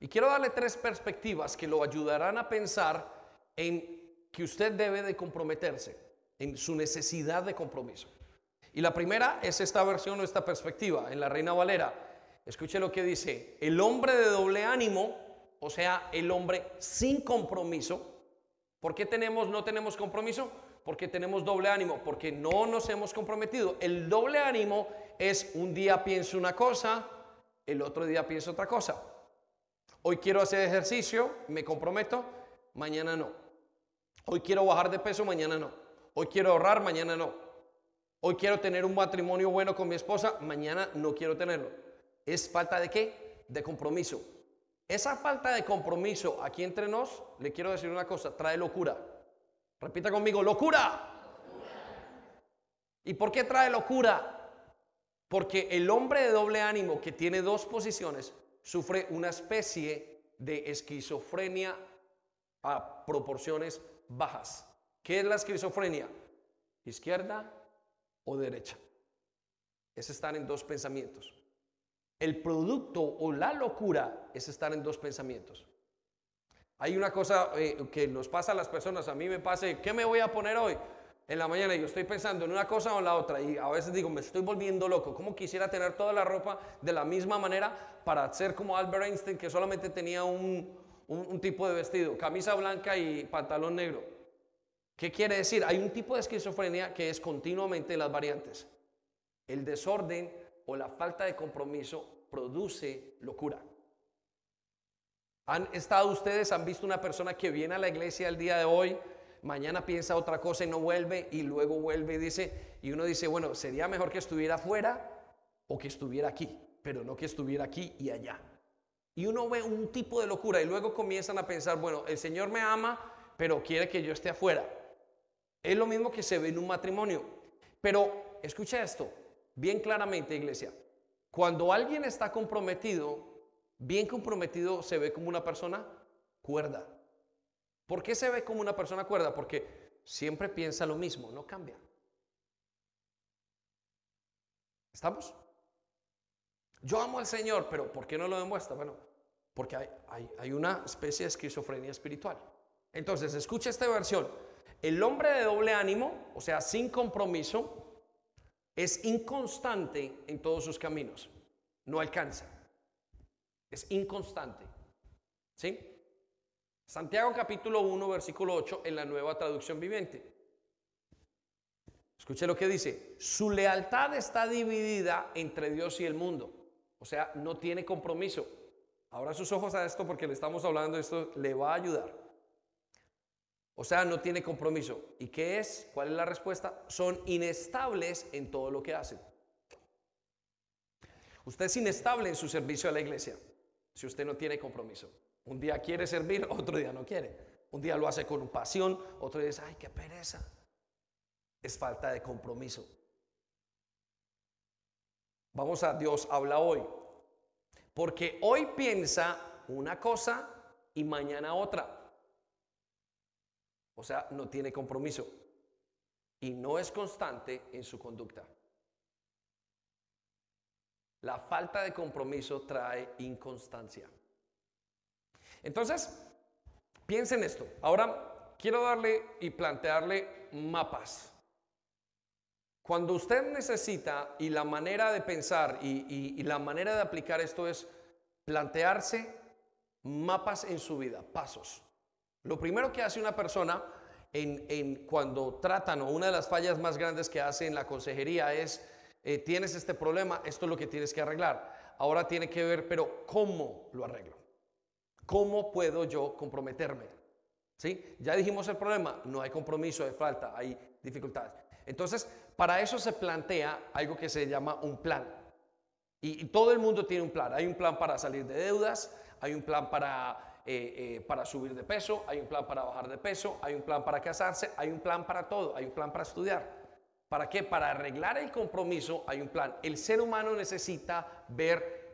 Y quiero darle tres perspectivas que lo ayudarán a pensar en que usted debe de comprometerse, en su necesidad de compromiso. Y la primera es esta versión o esta perspectiva en la Reina Valera. Escuche lo que dice, el hombre de doble ánimo, o sea, el hombre sin compromiso. ¿Por qué tenemos, no tenemos compromiso? Porque tenemos doble ánimo, porque no nos hemos comprometido. El doble ánimo es un día pienso una cosa, el otro día pienso otra cosa. Hoy quiero hacer ejercicio, me comprometo, mañana no. Hoy quiero bajar de peso, mañana no. Hoy quiero ahorrar, mañana no. Hoy quiero tener un matrimonio bueno con mi esposa, mañana no quiero tenerlo. ¿Es falta de qué? De compromiso. Esa falta de compromiso aquí entre nos, le quiero decir una cosa, trae locura. Repita conmigo, locura. ¿Y por qué trae locura? Porque el hombre de doble ánimo que tiene dos posiciones sufre una especie de esquizofrenia a proporciones bajas. ¿Qué es la esquizofrenia? Izquierda o derecha. Es estar en dos pensamientos. El producto o la locura es estar en dos pensamientos. Hay una cosa eh, que nos pasa a las personas, a mí me pasa, ¿qué me voy a poner hoy? En la mañana yo estoy pensando en una cosa o en la otra y a veces digo, me estoy volviendo loco. ¿Cómo quisiera tener toda la ropa de la misma manera para ser como Albert Einstein que solamente tenía un, un tipo de vestido, camisa blanca y pantalón negro? ¿Qué quiere decir? Hay un tipo de esquizofrenia que es continuamente las variantes. El desorden o la falta de compromiso produce locura. ¿Han estado ustedes, han visto una persona que viene a la iglesia el día de hoy, mañana piensa otra cosa y no vuelve y luego vuelve y dice, y uno dice, bueno, sería mejor que estuviera afuera o que estuviera aquí, pero no que estuviera aquí y allá. Y uno ve un tipo de locura y luego comienzan a pensar, bueno, el Señor me ama, pero quiere que yo esté afuera. Es lo mismo que se ve en un matrimonio. Pero escucha esto, bien claramente, iglesia. Cuando alguien está comprometido, bien comprometido se ve como una persona cuerda. ¿Por qué se ve como una persona cuerda? Porque siempre piensa lo mismo, no cambia. ¿Estamos? Yo amo al Señor, pero ¿por qué no lo demuestra? Bueno, porque hay, hay, hay una especie de esquizofrenia espiritual. Entonces, escucha esta versión. El hombre de doble ánimo, o sea, sin compromiso, es inconstante en todos sus caminos. No alcanza. Es inconstante. ¿Sí? Santiago capítulo 1, versículo 8 en la nueva traducción viviente. Escuche lo que dice. Su lealtad está dividida entre Dios y el mundo. O sea, no tiene compromiso. Abra sus ojos a esto porque le estamos hablando, esto le va a ayudar. O sea, no tiene compromiso. ¿Y qué es? ¿Cuál es la respuesta? Son inestables en todo lo que hacen. Usted es inestable en su servicio a la iglesia si usted no tiene compromiso. Un día quiere servir, otro día no quiere. Un día lo hace con pasión, otro día dice, ay, qué pereza. Es falta de compromiso. Vamos a Dios habla hoy. Porque hoy piensa una cosa y mañana otra. O sea, no tiene compromiso y no es constante en su conducta. La falta de compromiso trae inconstancia. Entonces, piensen esto. Ahora quiero darle y plantearle mapas. Cuando usted necesita y la manera de pensar y, y la manera de aplicar esto es plantearse mapas en su vida, pasos. Lo primero que hace una persona cuando tratan, o una de las fallas más grandes que hace en la consejería es, eh, tienes este problema, esto es lo que tienes que arreglar. Ahora tiene que ver, pero ¿cómo lo arreglo? ¿Cómo puedo yo comprometerme? ¿Sí? Ya dijimos el problema, no hay compromiso, hay falta, hay dificultades. Entonces, para eso se plantea algo que se llama un plan. y todo el mundo tiene un plan. Hay un plan para salir de deudas, hay un plan para, eh, eh, para subir de peso, hay un plan para bajar de peso, hay un plan para casarse, hay un plan para todo, hay un plan para estudiar. ¿Para qué? Para arreglar el compromiso hay un plan. El ser humano necesita ver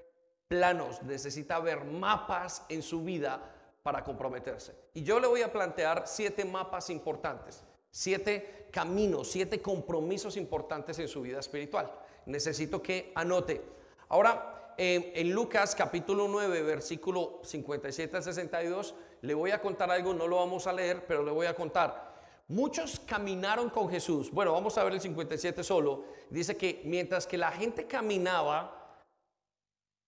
planos, necesita ver mapas en su vida para comprometerse. Y yo le voy a plantear siete mapas importantes, siete caminos, siete compromisos importantes en su vida espiritual. Necesito que anote. Ahora, en Lucas capítulo 9, versículo 57 al 62, le voy a contar algo, no lo vamos a leer, pero le voy a contar. Muchos caminaron con Jesús. Bueno, vamos a ver el 57 solo. Dice que mientras que la gente caminaba,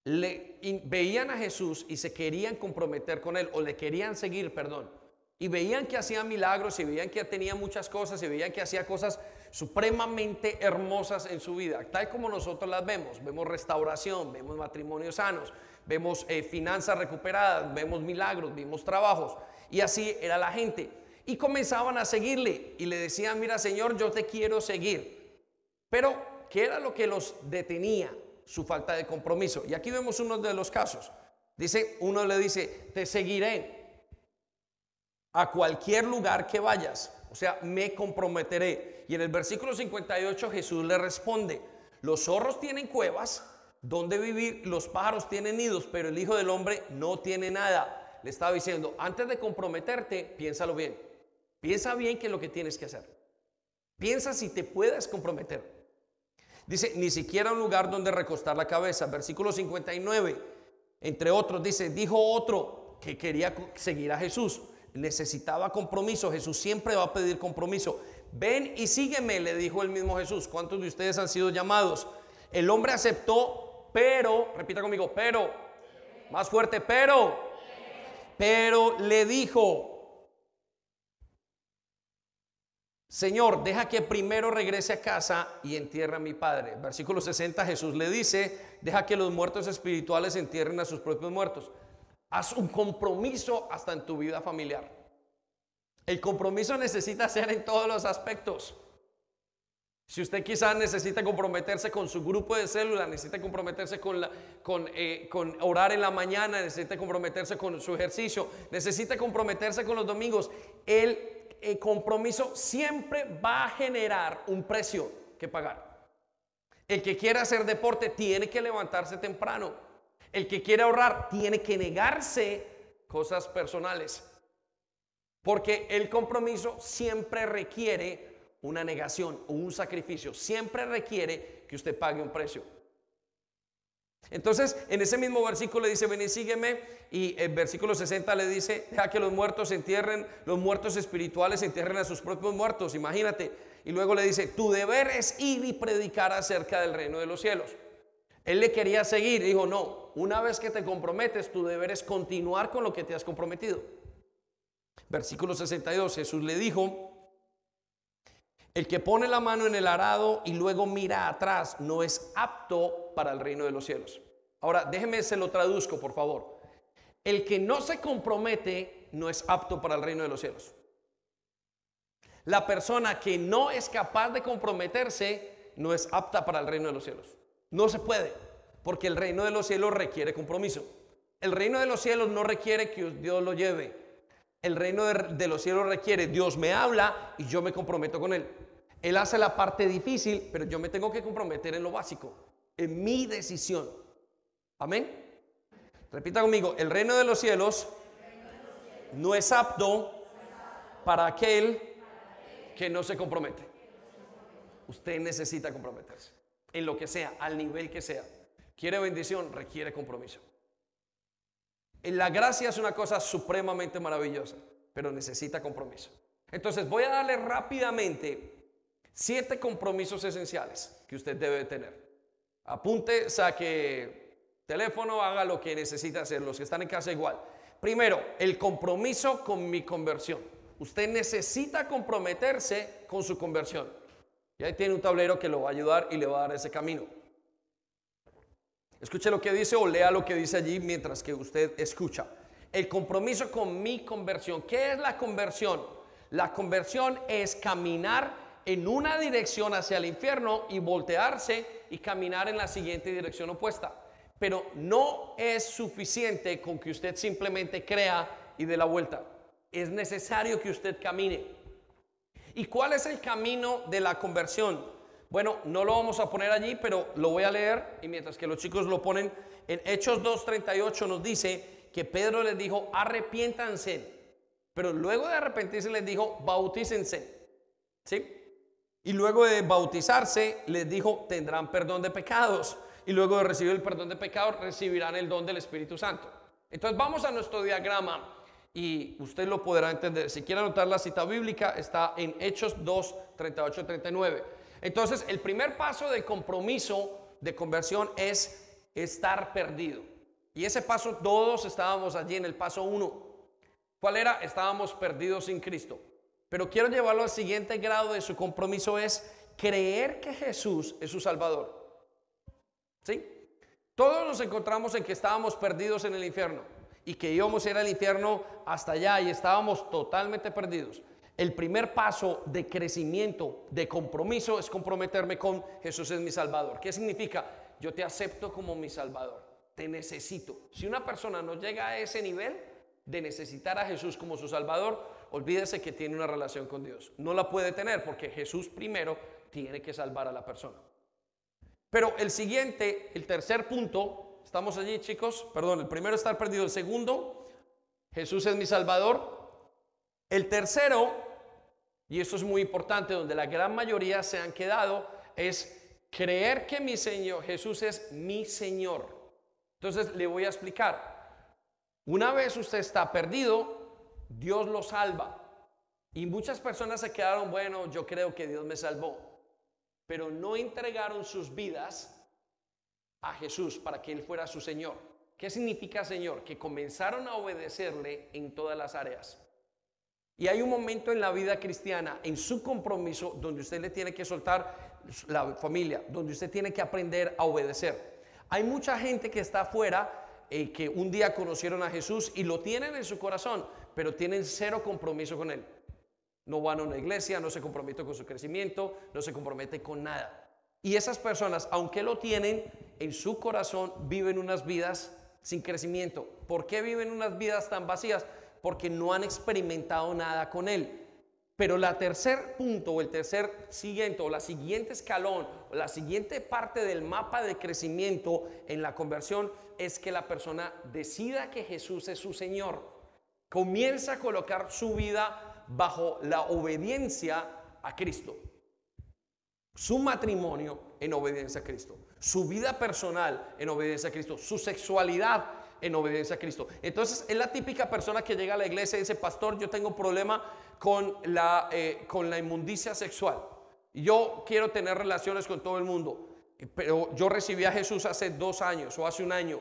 veían a Jesús y se querían comprometer con él o le querían seguir, perdón. Y veían que hacía milagros y veían que tenía muchas cosas y veían que hacía cosas supremamente hermosas en su vida, tal como nosotros las vemos. Vemos restauración, vemos matrimonios sanos, vemos eh, finanzas recuperadas, vemos milagros, vemos trabajos. Y así era la gente. Y comenzaban a seguirle y le decían, mira Señor, yo te quiero seguir. Pero, ¿qué era lo que los detenía? Su falta de compromiso. Y aquí vemos uno de los casos. Dice, uno le dice, te seguiré a cualquier lugar que vayas. O sea, me comprometeré. Y en el versículo 58 Jesús le responde, los zorros tienen cuevas donde vivir, los pájaros tienen nidos, pero el Hijo del Hombre no tiene nada. Le estaba diciendo, antes de comprometerte, piénsalo bien. Piensa bien qué es lo que tienes que hacer. Piensa si te puedes comprometer. Dice, ni siquiera un lugar donde recostar la cabeza. Versículo 59, entre otros, dice, dijo otro que quería seguir a Jesús. Necesitaba compromiso. Jesús siempre va a pedir compromiso. Ven y sígueme, le dijo el mismo Jesús. ¿Cuántos de ustedes han sido llamados? El hombre aceptó, pero, repita conmigo, pero, más fuerte, pero, pero le dijo, Señor, deja que primero regrese a casa y entierre a mi padre. Versículo 60 Jesús le dice, deja que los muertos espirituales entierren a sus propios muertos. Haz un compromiso hasta en tu vida familiar. El compromiso necesita ser en todos los aspectos. Si usted quizás necesita comprometerse con su grupo de célula, necesita comprometerse con, la, con, eh, con, orar en la mañana, necesita comprometerse con su ejercicio, necesita comprometerse con los domingos, el, el compromiso siempre va a generar un precio que pagar. El que quiera hacer deporte tiene que levantarse temprano. El que quiere ahorrar tiene que negarse cosas personales. Porque el compromiso siempre requiere una negación o un sacrificio. Siempre requiere que usted pague un precio. Entonces, en ese mismo versículo le dice, ven y sígueme. Y el versículo 60 le dice, deja que los muertos entierren, los muertos espirituales entierren a sus propios muertos. Imagínate. Y luego le dice, tu deber es ir y predicar acerca del reino de los cielos. Él le quería seguir, dijo, no, una vez que te comprometes, tu deber es continuar con lo que te has comprometido. Versículo 62, Jesús le dijo, el que pone la mano en el arado y luego mira atrás no es apto para el reino de los cielos. Ahora, déjeme se lo traduzco, por favor. El que no se compromete no es apto para el reino de los cielos. La persona que no es capaz de comprometerse no es apta para el reino de los cielos. No se puede, porque el reino de los cielos requiere compromiso. El reino de los cielos no requiere que Dios lo lleve. El reino de, los cielos requiere Dios me habla y yo me comprometo con Él. Él hace la parte difícil, pero yo me tengo que comprometer en lo básico, en mi decisión. Amén. Repita conmigo, el reino de los cielos no es apto para aquel que no se compromete. Usted necesita comprometerse en lo que sea, al nivel que sea. Quiere bendición, requiere compromiso. La gracia es una cosa supremamente maravillosa, pero necesita compromiso. Entonces voy a darle rápidamente siete compromisos esenciales que usted debe tener. Apunte, saque teléfono, haga lo que necesita hacer, los que están en casa igual. Primero, el compromiso con mi conversión. Usted necesita comprometerse con su conversión. Y ahí tiene un tablero que lo va a ayudar y le va a dar ese camino. Escuche lo que dice o lea lo que dice allí mientras que usted escucha. El compromiso con mi conversión. ¿Qué es la conversión? La conversión es caminar en una dirección hacia el infierno y voltearse y caminar en la siguiente dirección opuesta. pero no es suficiente con que usted simplemente crea y dé la vuelta. Es necesario que usted camine. ¿Y cuál es el camino de la conversión? Bueno, no lo vamos a poner allí, pero lo voy a leer y mientras que los chicos lo ponen, en Hechos 2.38 nos dice que Pedro les dijo, arrepiéntanse, pero luego de arrepentirse les dijo, bautícense. ¿Sí? Y luego de bautizarse les dijo, tendrán perdón de pecados y luego de recibir el perdón de pecados recibirán el don del Espíritu Santo. Entonces vamos a nuestro diagrama y usted lo podrá entender. Si quiere anotar la cita bíblica, está en Hechos 2, 38, 39. Entonces, el primer paso de compromiso de conversión es estar perdido. Y ese paso todos estábamos allí en el paso 1. ¿Cuál era? Estábamos perdidos sin Cristo. Pero quiero llevarlo al siguiente grado de su compromiso es creer que Jesús es su Salvador. ¿Sí? Todos nos encontramos en que estábamos perdidos en el infierno y que íbamos a ir al infierno hasta allá y estábamos totalmente perdidos. El primer paso de crecimiento, de compromiso, es comprometerme con Jesús es mi Salvador. ¿Qué significa? Yo te acepto como mi Salvador. Te necesito. Si una persona no llega a ese nivel de necesitar a Jesús como su Salvador, olvídese que tiene una relación con Dios. No la puede tener porque Jesús primero tiene que salvar a la persona. Pero el siguiente, el tercer punto, estamos allí chicos, perdón, el primero estar perdido, el segundo, Jesús es mi Salvador. El tercero, y esto es muy importante, donde la gran mayoría se han quedado, es creer que mi Señor, Jesús es mi Señor. Entonces le voy a explicar. Una vez usted está perdido, Dios lo salva. Y muchas personas se quedaron, bueno, yo creo que Dios me salvó pero no entregaron sus vidas a Jesús para que Él fuera su Señor. ¿Qué significa Señor? Que comenzaron a obedecerle en todas las áreas. Y hay un momento en la vida cristiana, en su compromiso, donde usted le tiene que soltar la familia, donde usted tiene que aprender a obedecer. Hay mucha gente que está afuera, eh, que un día conocieron a Jesús y lo tienen en su corazón, pero tienen cero compromiso con Él. No van a una iglesia, no se compromete con su crecimiento, no se compromete con nada. Y esas personas, aunque lo tienen en su corazón, viven unas vidas sin crecimiento. ¿Por qué viven unas vidas tan vacías? Porque no han experimentado nada con Él. Pero la tercer punto o el tercer siguiente o la siguiente escalón o la siguiente parte del mapa de crecimiento en la conversión es que la persona decida que Jesús es su Señor. Comienza a colocar su vida bajo la obediencia a Cristo. Su matrimonio en obediencia a Cristo. Su vida personal en obediencia a Cristo. Su sexualidad en obediencia a Cristo. Entonces es la típica persona que llega a la iglesia y dice, pastor, yo tengo problema con la, eh, con la inmundicia sexual. Yo quiero tener relaciones con todo el mundo. Pero yo recibí a Jesús hace dos años o hace un año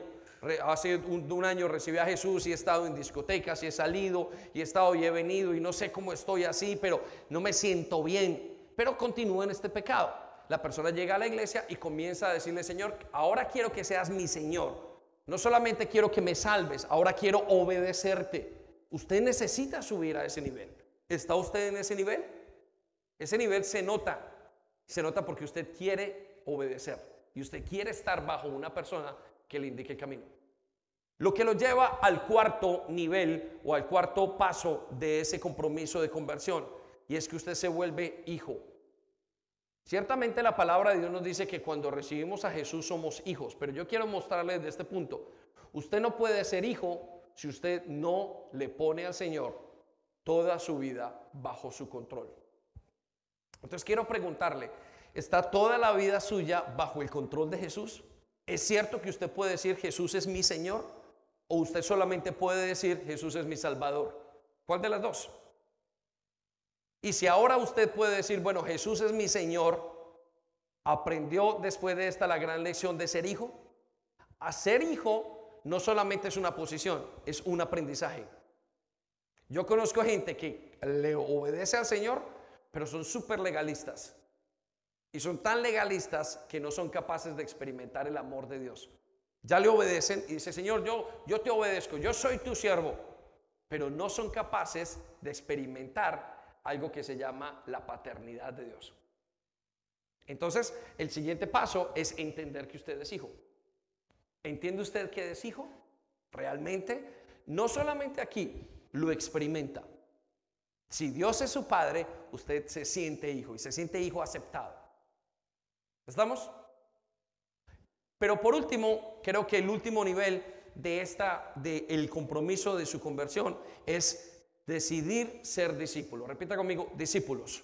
hace un, año recibí a Jesús y he estado en discotecas y he salido y he estado y he venido y no sé cómo estoy así, pero no me siento bien. Pero continúo en este pecado. La persona llega a la iglesia y comienza a decirle, Señor, ahora quiero que seas mi Señor. No solamente quiero que me salves, ahora quiero obedecerte. Usted necesita subir a ese nivel. ¿Está usted en ese nivel? Ese nivel se nota. Se nota porque usted quiere obedecer y usted quiere estar bajo una persona que le indique el camino. Lo que lo lleva al cuarto nivel o al cuarto paso de ese compromiso de conversión, y es que usted se vuelve hijo. Ciertamente la palabra de Dios nos dice que cuando recibimos a Jesús somos hijos, pero yo quiero mostrarle desde este punto, usted no puede ser hijo si usted no le pone al Señor toda su vida bajo su control. Entonces quiero preguntarle, ¿está toda la vida suya bajo el control de Jesús? ¿Es cierto que usted puede decir Jesús es mi Señor? ¿O usted solamente puede decir Jesús es mi Salvador? ¿Cuál de las dos? Y si ahora usted puede decir, bueno, Jesús es mi Señor, ¿aprendió después de esta la gran lección de ser hijo? A ser hijo no solamente es una posición, es un aprendizaje. Yo conozco gente que le obedece al Señor, pero son súper legalistas. Y son tan legalistas que no son capaces de experimentar el amor de Dios. Ya le obedecen y dice, Señor, yo, yo te obedezco, yo soy tu siervo. Pero no son capaces de experimentar algo que se llama la paternidad de Dios. Entonces, el siguiente paso es entender que usted es hijo. ¿Entiende usted que es hijo? Realmente, no solamente aquí, lo experimenta. Si Dios es su padre, usted se siente hijo y se siente hijo aceptado. ¿Estamos? Pero por último, creo que el último nivel de esta de el compromiso de su conversión es decidir ser discípulo. Repita conmigo, discípulos.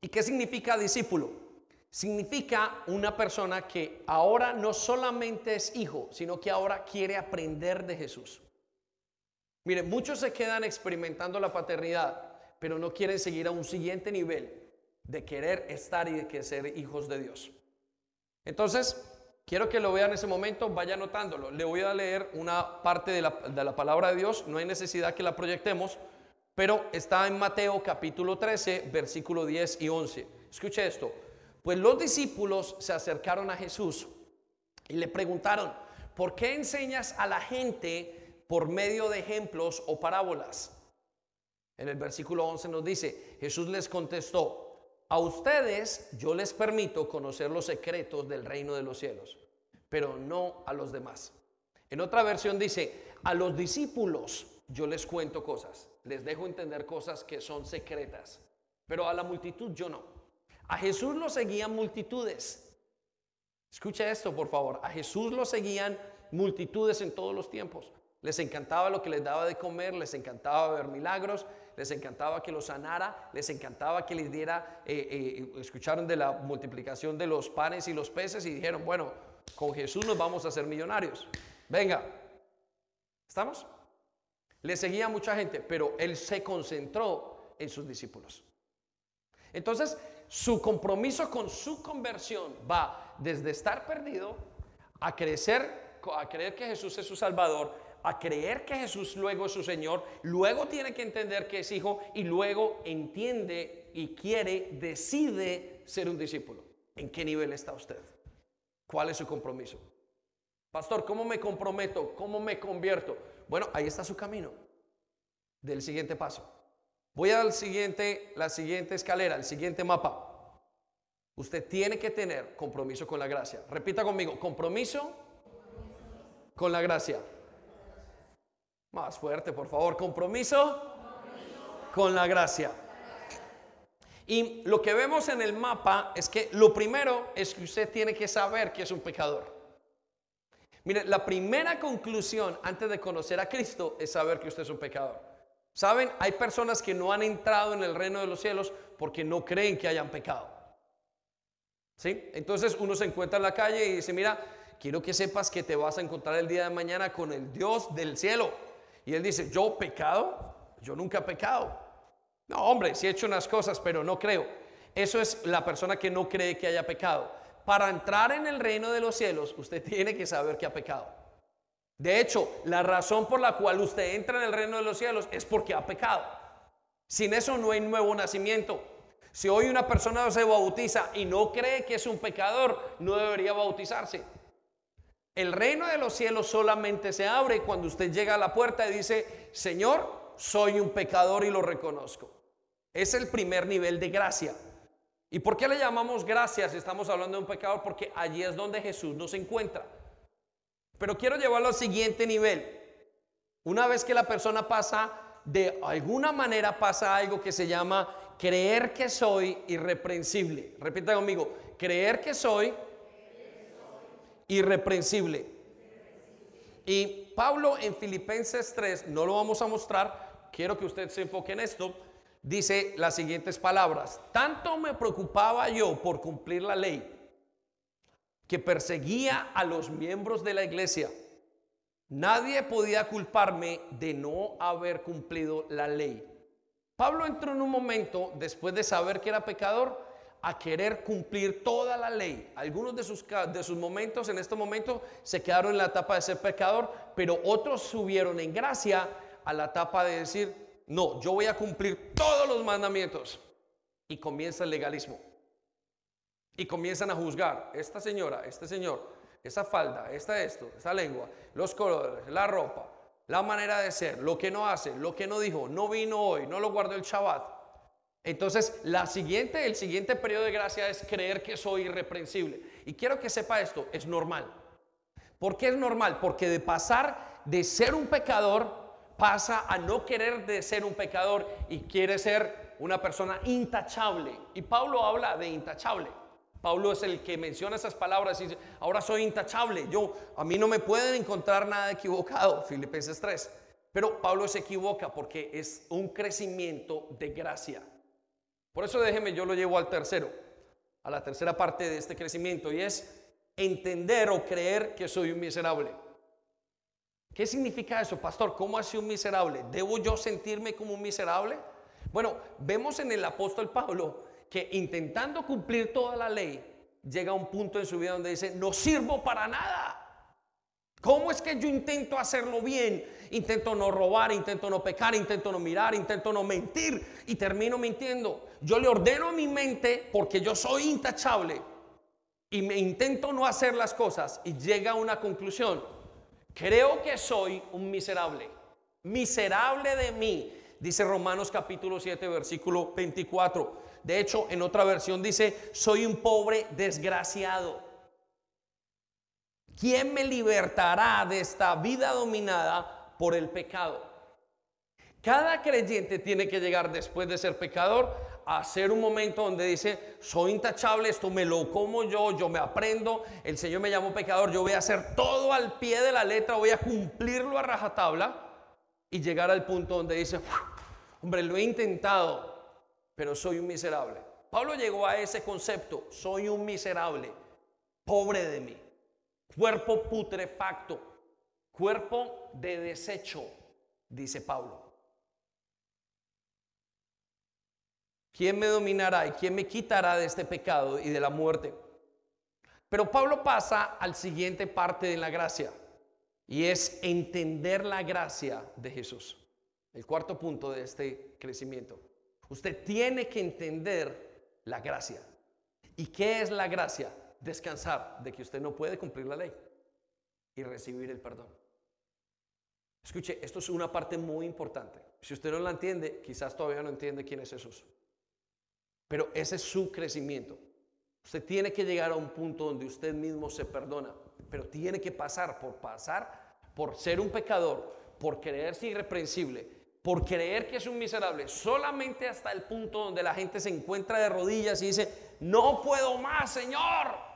¿Y qué significa discípulo? Significa una persona que ahora no solamente es hijo, sino que ahora quiere aprender de Jesús. Mire, muchos se quedan experimentando la paternidad, pero no quieren seguir a un siguiente nivel de querer estar y de ser hijos de Dios. Entonces, quiero que lo vean en ese momento, vaya anotándolo. Le voy a leer una parte de la, de la palabra de Dios, no hay necesidad que la proyectemos, pero está en Mateo capítulo 13, versículo 10 y 11. Escuche esto. Pues los discípulos se acercaron a Jesús y le preguntaron, ¿por qué enseñas a la gente por medio de ejemplos o parábolas? En el versículo 11 nos dice, Jesús les contestó, a ustedes yo les permito conocer los secretos del reino de los cielos, pero no a los demás. En otra versión dice, a los discípulos yo les cuento cosas les dejo entender cosas que son secretas, pero a la multitud yo no. A Jesús lo seguían multitudes. Escucha esto, por favor. A Jesús lo seguían multitudes en todos los tiempos. Les encantaba lo que les daba de comer, les encantaba ver milagros, les encantaba que los sanara, les encantaba que les diera, eh, eh, escucharon de la multiplicación de los panes y los peces y dijeron, bueno, con Jesús nos vamos a hacer millonarios. Venga, ¿estamos? Le seguía mucha gente, pero él se concentró en sus discípulos. Entonces, su compromiso con su conversión va desde estar perdido a crecer, a creer que Jesús es su Salvador, a creer que Jesús luego es su Señor, luego tiene que entender que es hijo y luego entiende y quiere, decide ser un discípulo. ¿En qué nivel está usted? ¿Cuál es su compromiso? Pastor, ¿cómo me comprometo? ¿Cómo me convierto? Bueno, ahí está su camino del siguiente paso. Voy al siguiente, la siguiente escalera, el siguiente mapa. Usted tiene que tener compromiso con la gracia. Repita conmigo, compromiso con la gracia. Más fuerte, por favor, compromiso con la gracia. Y lo que vemos en el mapa es que lo primero es que usted tiene que saber que es un pecador. Mire, la primera conclusión antes de conocer a Cristo es saber que usted es un pecador. Saben, hay personas que no han entrado en el reino de los cielos porque no creen que hayan pecado. ¿Sí? Entonces uno se encuentra en la calle y dice, mira, quiero que sepas que te vas a encontrar el día de mañana con el Dios del cielo. Y él dice, ¿yo pecado? Yo nunca he pecado. No, hombre, sí he hecho unas cosas, pero no creo. Eso es la persona que no cree que haya pecado para entrar en el reino de los cielos, usted tiene que saber que ha pecado. De hecho, la razón por la cual usted entra en el reino de los cielos es porque ha pecado. Sin eso no hay nuevo nacimiento. Si hoy una persona se bautiza y no cree que es un pecador, no debería bautizarse. El reino de los cielos solamente se abre cuando usted llega a la puerta y dice, Señor, soy un pecador y lo reconozco. Es el primer nivel de gracia. ¿Y por qué le llamamos gracias si estamos hablando de un pecador? Porque allí es donde Jesús nos encuentra. Pero quiero llevarlo al siguiente nivel. Una vez que la persona pasa, de alguna manera pasa algo que se llama creer que soy irreprensible. Repita conmigo, creer que soy irreprensible. Y Pablo en Filipenses 3, no lo vamos a mostrar, quiero que usted se enfoque en esto dice las siguientes palabras. Tanto me preocupaba yo por cumplir la ley que perseguía a los miembros de la iglesia. Nadie podía culparme de no haber cumplido la ley. Pablo entró en un momento, después de saber que era pecador, a querer cumplir toda la ley. Algunos de sus, de sus momentos en este momento se quedaron en la etapa de ser pecador, pero otros subieron en gracia a la etapa de decir, no, yo voy a cumplir todos los mandamientos. Y comienza el legalismo. Y comienzan a juzgar, esta señora, este señor, esa falda, esta esto, esa lengua, los colores, la ropa, la manera de ser, lo que no hace, lo que no dijo, no vino hoy, no lo guardó el Shabbat. Entonces, la siguiente, el siguiente periodo de gracia es creer que soy irreprensible. Y quiero que sepa esto, es normal. ¿Por qué es normal? Porque de pasar de ser un pecador pasa a no querer de ser un pecador y quiere ser una persona intachable. Y Pablo habla de intachable. Pablo es el que menciona esas palabras y dice, ahora soy intachable. Yo, a mí no me pueden encontrar nada equivocado. Filipenses 3. Pero Pablo se equivoca porque es un crecimiento de gracia. Por eso déjeme, yo lo llevo al tercero, a la tercera parte de este crecimiento y es entender o creer que soy un miserable. ¿Qué significa eso, pastor? ¿Cómo hace un miserable? ¿Debo yo sentirme como un miserable? Bueno, vemos en el apóstol Pablo que intentando cumplir toda la ley, llega a un punto en su vida donde dice, no sirvo para nada. ¿Cómo es que yo intento hacerlo bien? Intento no robar, intento no pecar, intento no mirar, intento no mentir y termino mintiendo. Yo le ordeno a mi mente porque yo soy intachable y me intento no hacer las cosas y llega a una conclusión. Creo que soy un miserable. Miserable de mí, dice Romanos capítulo 7, versículo 24. De hecho, en otra versión dice, soy un pobre desgraciado. ¿Quién me libertará de esta vida dominada por el pecado? Cada creyente tiene que llegar después de ser pecador a ser un momento donde dice, soy intachable, esto me lo como yo, yo me aprendo, el Señor me llamó pecador, yo voy a hacer todo al pie de la letra, voy a cumplirlo a rajatabla y llegar al punto donde dice, hombre, lo he intentado, pero soy un miserable. Pablo llegó a ese concepto, soy un miserable, pobre de mí, cuerpo putrefacto, cuerpo de desecho, dice Pablo. ¿Quién me dominará y quién me quitará de este pecado y de la muerte? Pero Pablo pasa al siguiente parte de la gracia y es entender la gracia de Jesús. El cuarto punto de este crecimiento. Usted tiene que entender la gracia. ¿Y qué es la gracia? Descansar de que usted no puede cumplir la ley y recibir el perdón. Escuche, esto es una parte muy importante. Si usted no la entiende, quizás todavía no entiende quién es Jesús. Pero ese es su crecimiento. Usted tiene que llegar a un punto donde usted mismo se perdona, pero tiene que pasar por pasar, por ser un pecador, por creerse irreprensible, por creer que es un miserable, solamente hasta el punto donde la gente se encuentra de rodillas y dice, no puedo más, Señor.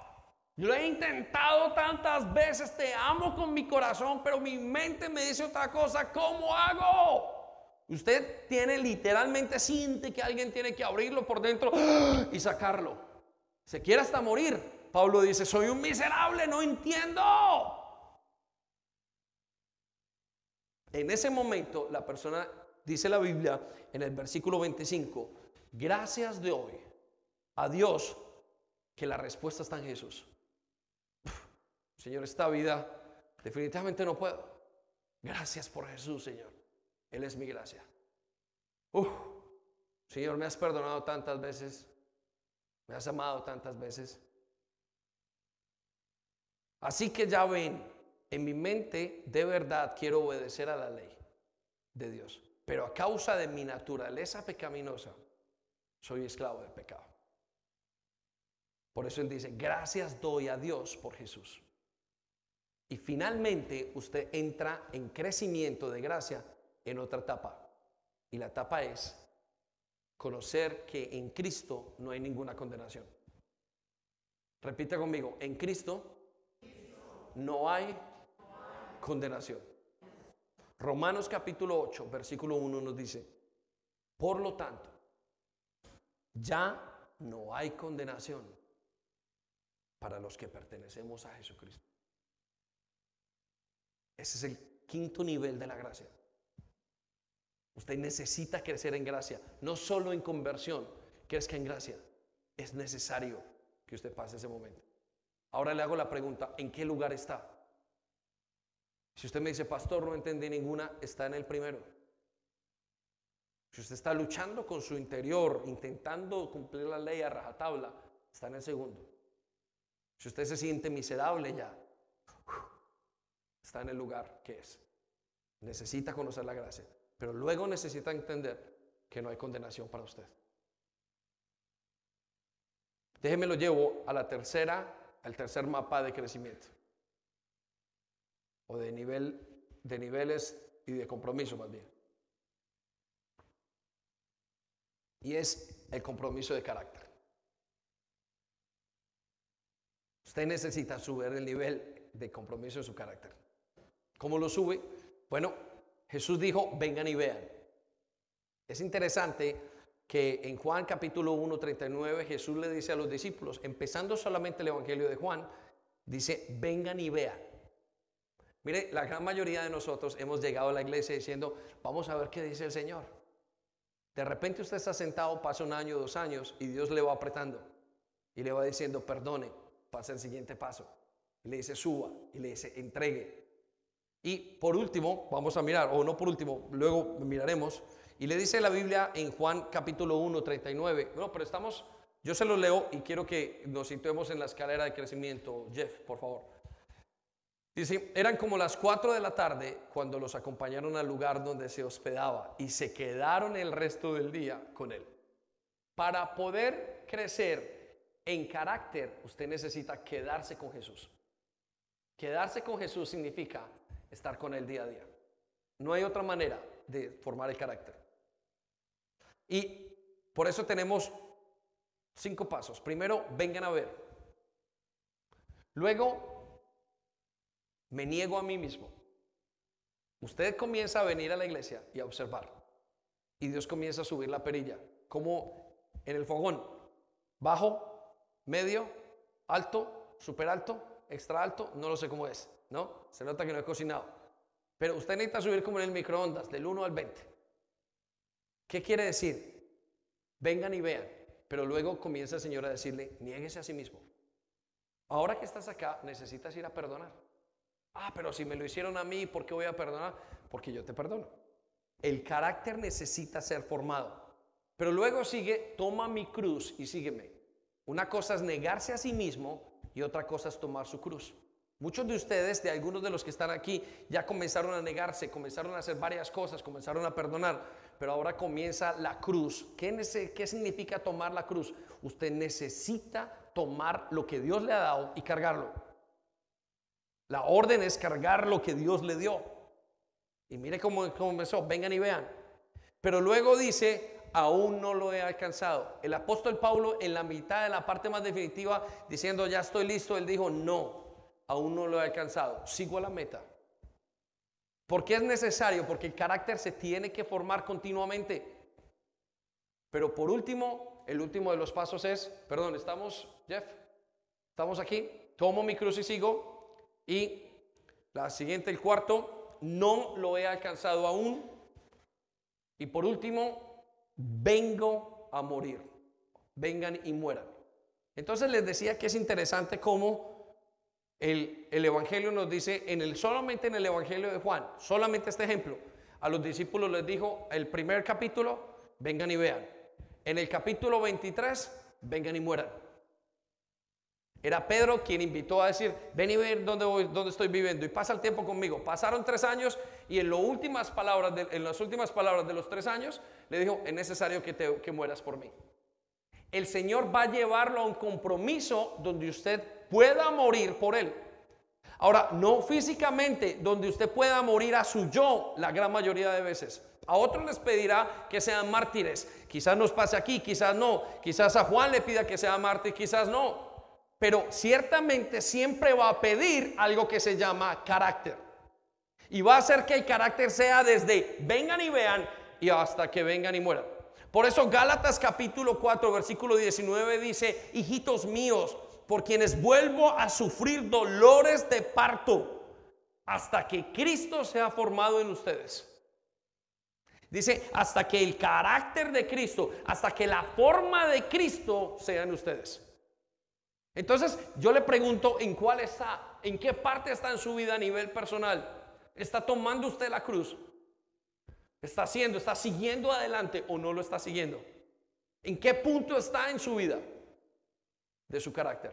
Lo he intentado tantas veces, te amo con mi corazón, pero mi mente me dice otra cosa, ¿cómo hago? Usted tiene literalmente, siente que alguien tiene que abrirlo por dentro y sacarlo. Se quiere hasta morir. Pablo dice, soy un miserable, no entiendo. En ese momento la persona, dice la Biblia en el versículo 25, gracias de hoy a Dios que la respuesta está en Jesús. Señor, esta vida definitivamente no puedo. Gracias por Jesús, Señor. Él es mi gracia. Señor, me has perdonado tantas veces, me has amado tantas veces. Así que ya ven, en mi mente de verdad quiero obedecer a la ley de Dios, pero a causa de mi naturaleza pecaminosa, soy esclavo del pecado. Por eso Él dice, gracias doy a Dios por Jesús. Y finalmente usted entra en crecimiento de gracia en otra etapa. Y la etapa es conocer que en Cristo no hay ninguna condenación. Repita conmigo, en Cristo no hay condenación. Romanos capítulo 8, versículo 1 nos dice, por lo tanto, ya no hay condenación para los que pertenecemos a Jesucristo. Ese es el quinto nivel de la gracia. Usted necesita crecer en gracia, no solo en conversión, crezca en gracia. Es necesario que usted pase ese momento. Ahora le hago la pregunta, ¿en qué lugar está? Si usted me dice, pastor, no entendí ninguna, está en el primero. Si usted está luchando con su interior, intentando cumplir la ley a rajatabla, está en el segundo. Si usted se siente miserable ya, está en el lugar que es. Necesita conocer la gracia. Pero luego necesita entender que no hay condenación para usted. Déjeme lo llevo a la tercera, al tercer mapa de crecimiento. O de nivel, de niveles y de compromiso más bien. Y es el compromiso de carácter. Usted necesita subir el nivel de compromiso en su carácter. ¿Cómo lo sube? Bueno, Jesús dijo, vengan y vean. Es interesante que en Juan capítulo 1, 39 Jesús le dice a los discípulos, empezando solamente el Evangelio de Juan, dice, vengan y vean. Mire, la gran mayoría de nosotros hemos llegado a la iglesia diciendo, vamos a ver qué dice el Señor. De repente usted está sentado, pasa un año, dos años, y Dios le va apretando y le va diciendo, perdone, pasa el siguiente paso. Y le dice, suba, y le dice, entregue. Y por último, vamos a mirar, o no por último, luego miraremos, y le dice la Biblia en Juan capítulo 1, 39. No, pero estamos, yo se lo leo y quiero que nos situemos en la escalera de crecimiento. Jeff, por favor. Dice, eran como las 4 de la tarde cuando los acompañaron al lugar donde se hospedaba y se quedaron el resto del día con él. Para poder crecer en carácter, usted necesita quedarse con Jesús. Quedarse con Jesús significa estar con él día a día. No hay otra manera de formar el carácter. Y por eso tenemos cinco pasos. Primero, vengan a ver. Luego, me niego a mí mismo. Usted comienza a venir a la iglesia y a observar. Y Dios comienza a subir la perilla, como en el fogón. Bajo, medio, alto, super alto, extra alto, no lo sé cómo es, ¿no? Se nota que no he cocinado. Pero usted necesita subir como en el microondas, del 1 al 20. ¿Qué quiere decir? Vengan y vean. Pero luego comienza el Señor a decirle, niéguese a sí mismo. Ahora que estás acá, necesitas ir a perdonar. Ah, pero si me lo hicieron a mí, ¿por qué voy a perdonar? Porque yo te perdono. El carácter necesita ser formado. Pero luego sigue, toma mi cruz y sígueme. Una cosa es negarse a sí mismo y otra cosa es tomar su cruz. Muchos de ustedes, de algunos de los que están aquí, ya comenzaron a negarse, comenzaron a hacer varias cosas, comenzaron a perdonar, pero ahora comienza la cruz. ¿Qué, ¿Qué, significa tomar la cruz? Usted necesita tomar lo que Dios le ha dado y cargarlo. La orden es cargar lo que Dios le dio. Y mire cómo comenzó, vengan y vean. Pero luego dice, aún no lo he alcanzado. El apóstol Pablo en la mitad de la parte más definitiva, diciendo, ya estoy listo, él dijo, no, aún no lo he alcanzado, sigo a la meta. ¿Por qué es necesario? Porque el carácter se tiene que formar continuamente. Pero por último, el último de los pasos es, perdón, estamos, Jeff, estamos aquí, tomo mi cruz y sigo. Y la siguiente, el cuarto, no lo he alcanzado aún. Y por último, vengo a morir. Vengan y mueran. Entonces les decía que es interesante cómo el, Evangelio nos dice, en el, solamente en el Evangelio de Juan, solamente este ejemplo, a los discípulos les dijo, el primer capítulo, vengan y vean. En el capítulo 23, vengan y mueran. Era Pedro quien invitó a decir, ven y ver dónde, voy, estoy viviendo y pasa el tiempo conmigo. Pasaron tres años y en, en las últimas palabras de los tres años le dijo, es necesario que, te, que mueras por mí. El Señor va a llevarlo a un compromiso donde usted pueda morir por Él. Ahora, no físicamente, donde usted pueda morir a su yo la gran mayoría de veces. A otros les pedirá que sean mártires. Quizás nos pase aquí, quizás no. Quizás a Juan le pida que sea mártir, quizás no. Pero ciertamente siempre va a pedir algo que se llama carácter. Y va a hacer que el carácter sea desde vengan y vean y hasta que vengan y mueran. Por eso Gálatas capítulo 4, versículo 19 dice, hijitos míos, por quienes vuelvo a sufrir dolores de parto hasta que Cristo sea formado en ustedes. Dice, hasta que el carácter de Cristo, hasta que la forma de Cristo sea en ustedes. Entonces, yo le pregunto, ¿en cuál está? ¿En qué parte está en su vida a nivel personal? ¿Está tomando usted la cruz? ¿Está haciendo, está siguiendo adelante o no lo está siguiendo? ¿En qué punto está en su vida? De su carácter.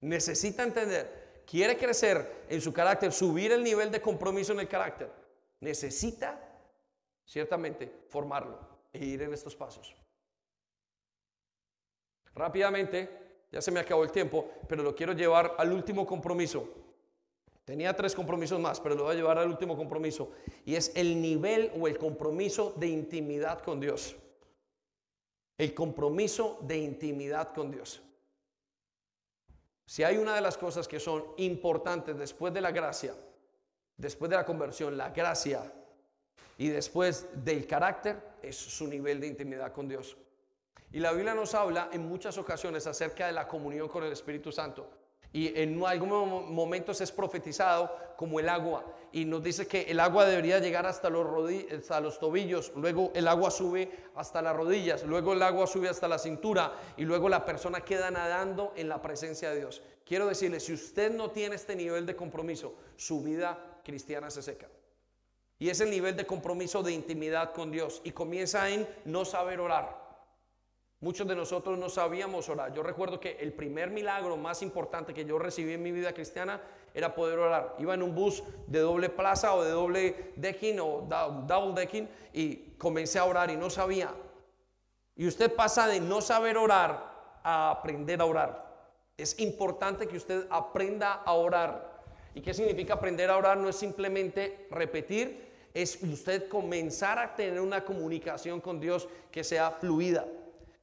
Necesita entender, quiere crecer en su carácter, subir el nivel de compromiso en el carácter. Necesita, ciertamente, formarlo e ir en estos pasos. Rápidamente, Ya se me acabó el tiempo, pero lo quiero llevar al último compromiso. Tenía tres compromisos más, pero lo voy a llevar al último compromiso. Y es el nivel o el compromiso de intimidad con Dios. El compromiso de intimidad con Dios. Si hay una de las cosas que son importantes después de la gracia, después de la conversión, la gracia y después del carácter, es su nivel de intimidad con Dios. Y la Biblia nos habla en muchas ocasiones acerca de la comunión con el Espíritu Santo. Y en algunos momentos es profetizado como el agua. Y nos dice que el agua debería llegar hasta los, hasta los tobillos, luego el agua sube hasta las rodillas, luego el agua sube hasta la cintura y luego la persona queda nadando en la presencia de Dios. Quiero decirle, si usted no tiene este nivel de compromiso, su vida cristiana se seca. Y es el nivel de compromiso de intimidad con Dios. Y comienza en no saber orar. Muchos de nosotros no sabíamos orar. Yo recuerdo que el primer milagro más importante que yo recibí en mi vida cristiana era poder orar. Iba en un bus de doble plaza o de doble decking o double decking y comencé a orar y no sabía. Y usted pasa de no saber orar a aprender a orar. Es importante que usted aprenda a orar. ¿Y qué significa aprender a orar? No es simplemente repetir, es usted comenzar a tener una comunicación con Dios que sea fluida.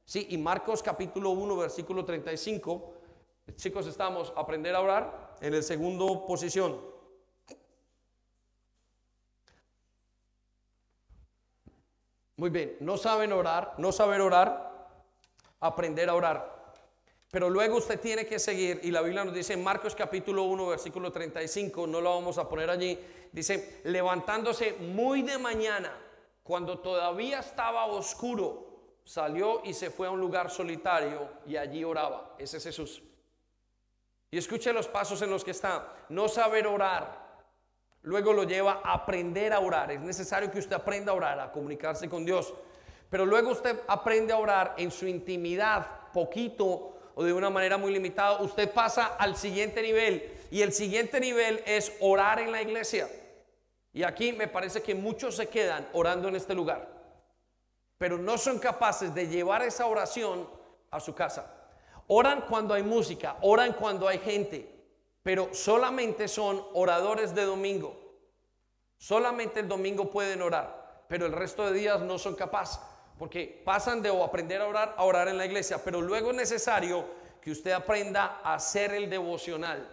Sí, y Marcos capítulo 1, versículo 35. Chicos, estamos a aprender a orar en el segundo posición. Muy bien, no saben orar, no saber orar, aprender a orar. Pero luego usted tiene que seguir, y la Biblia nos dice en Marcos capítulo 1, versículo 35, no lo vamos a poner allí, dice, levantándose muy de mañana, cuando todavía estaba oscuro, salió y se fue a un lugar solitario y allí oraba. Ese es Jesús. Y escuche los pasos en los que está. No saber orar. Luego lo lleva a aprender a orar. Es necesario que usted aprenda a orar, a comunicarse con Dios. Pero luego usted aprende a orar en su intimidad, poquito o de una manera muy limitada. Usted pasa al siguiente nivel. Y el siguiente nivel es orar en la iglesia. Y aquí me parece que muchos se quedan orando en este lugar pero no son capaces de llevar esa oración a su casa. Oran cuando hay música, oran cuando hay gente, pero solamente son oradores de domingo. Solamente el domingo pueden orar, pero el resto de días no son capaces, porque pasan de aprender a orar a orar en la iglesia, pero luego es necesario que usted aprenda a hacer el devocional,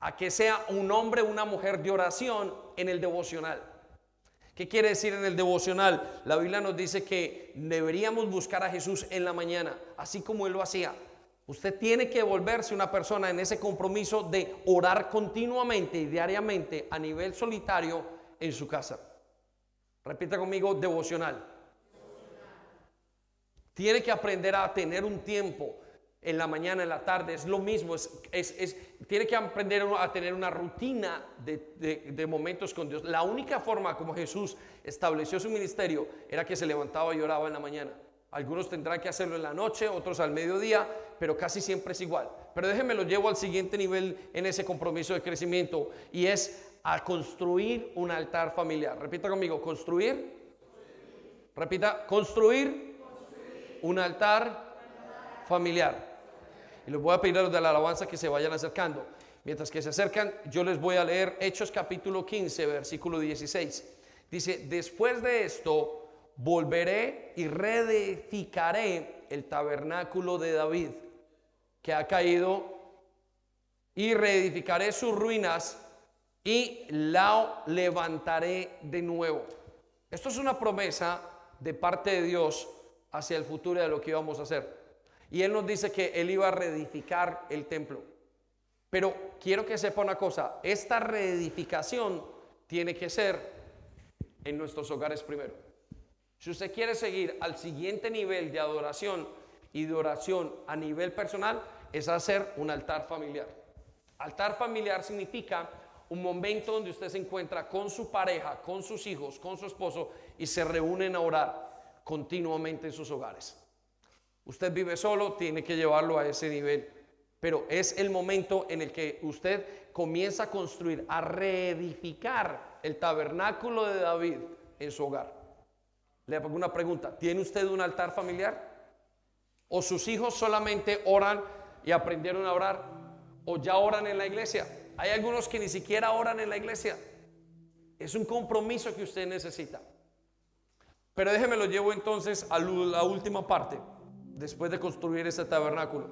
a que sea un hombre o una mujer de oración en el devocional. ¿Qué quiere decir en el devocional? La Biblia nos dice que deberíamos buscar a Jesús en la mañana, así como Él lo hacía. Usted tiene que volverse una persona en ese compromiso de orar continuamente y diariamente a nivel solitario en su casa. Repita conmigo, devocional. Tiene que aprender a tener un tiempo en la mañana, en la tarde, es lo mismo, es, es, tiene que aprender a tener una rutina de, de, momentos con Dios. La única forma como Jesús estableció su ministerio era que se levantaba y oraba en la mañana. Algunos tendrán que hacerlo en la noche, otros al mediodía, pero casi siempre es igual. Pero déjenme lo llevo al siguiente nivel en ese compromiso de crecimiento y es a construir un altar familiar. Repita conmigo, construir. Repita, construir, construir. un altar familiar. Y les voy a pedir a los de la alabanza que se vayan acercando. Mientras que se acercan, yo les voy a leer Hechos capítulo 15, versículo 16. Dice, después de esto, volveré y reedificaré el tabernáculo de David, que ha caído, y reedificaré sus ruinas y la levantaré de nuevo. Esto es una promesa de parte de Dios hacia el futuro de lo que íbamos a hacer. Y Él nos dice que Él iba a reedificar el templo. Pero quiero que sepa una cosa, esta reedificación tiene que ser en nuestros hogares primero. Si usted quiere seguir al siguiente nivel de adoración y de oración a nivel personal, es hacer un altar familiar. Altar familiar significa un momento donde usted se encuentra con su pareja, con sus hijos, con su esposo y se reúnen a orar continuamente en sus hogares. Usted vive solo, tiene que llevarlo a ese nivel. Pero es el momento en el que usted comienza a construir, a reedificar el tabernáculo de David en su hogar. Le pongo una pregunta. ¿Tiene usted un altar familiar? ¿O sus hijos solamente oran y aprendieron a orar o ya oran en la iglesia. Hay algunos que ni siquiera oran en la iglesia. Es un compromiso que usted necesita. Pero déjeme lo llevo entonces a la última parte. Después de construir ese tabernáculo,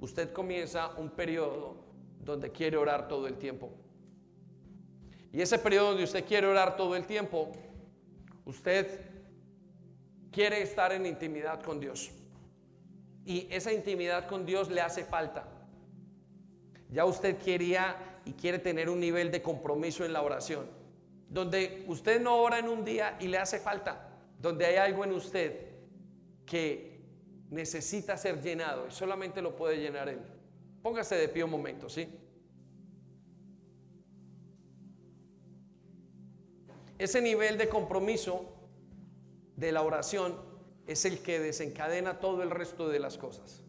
usted comienza un periodo donde quiere orar todo el tiempo. Y ese periodo donde usted quiere orar todo el tiempo, usted quiere estar en intimidad con Dios. Y esa intimidad con Dios le hace falta. Ya usted quería y quiere tener un nivel de compromiso en la oración, donde usted no ora en un día y le hace falta, donde hay algo en usted que necesita ser llenado y solamente lo puede llenar Él. Póngase de pie un momento, ¿sí? Ese nivel de compromiso de la oración es el que desencadena todo el resto de las cosas.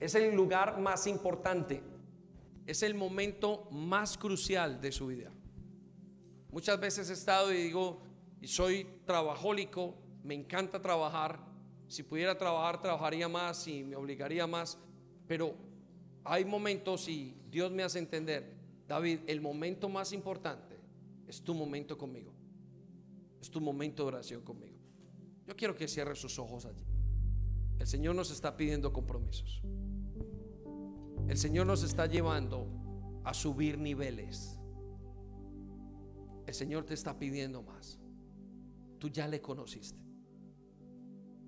Es el lugar más importante. Es el momento más crucial de su vida. Muchas veces he estado y digo, y soy trabajólico, me encanta trabajar. Si pudiera trabajar, trabajaría más y me obligaría más. Pero hay momentos y Dios me hace entender, David, el momento más importante es tu momento conmigo. Es tu momento de oración conmigo. Yo quiero que cierre sus ojos allí. El Señor nos está pidiendo compromisos. El Señor nos está llevando a subir niveles. El Señor te está pidiendo más. Tú ya le conociste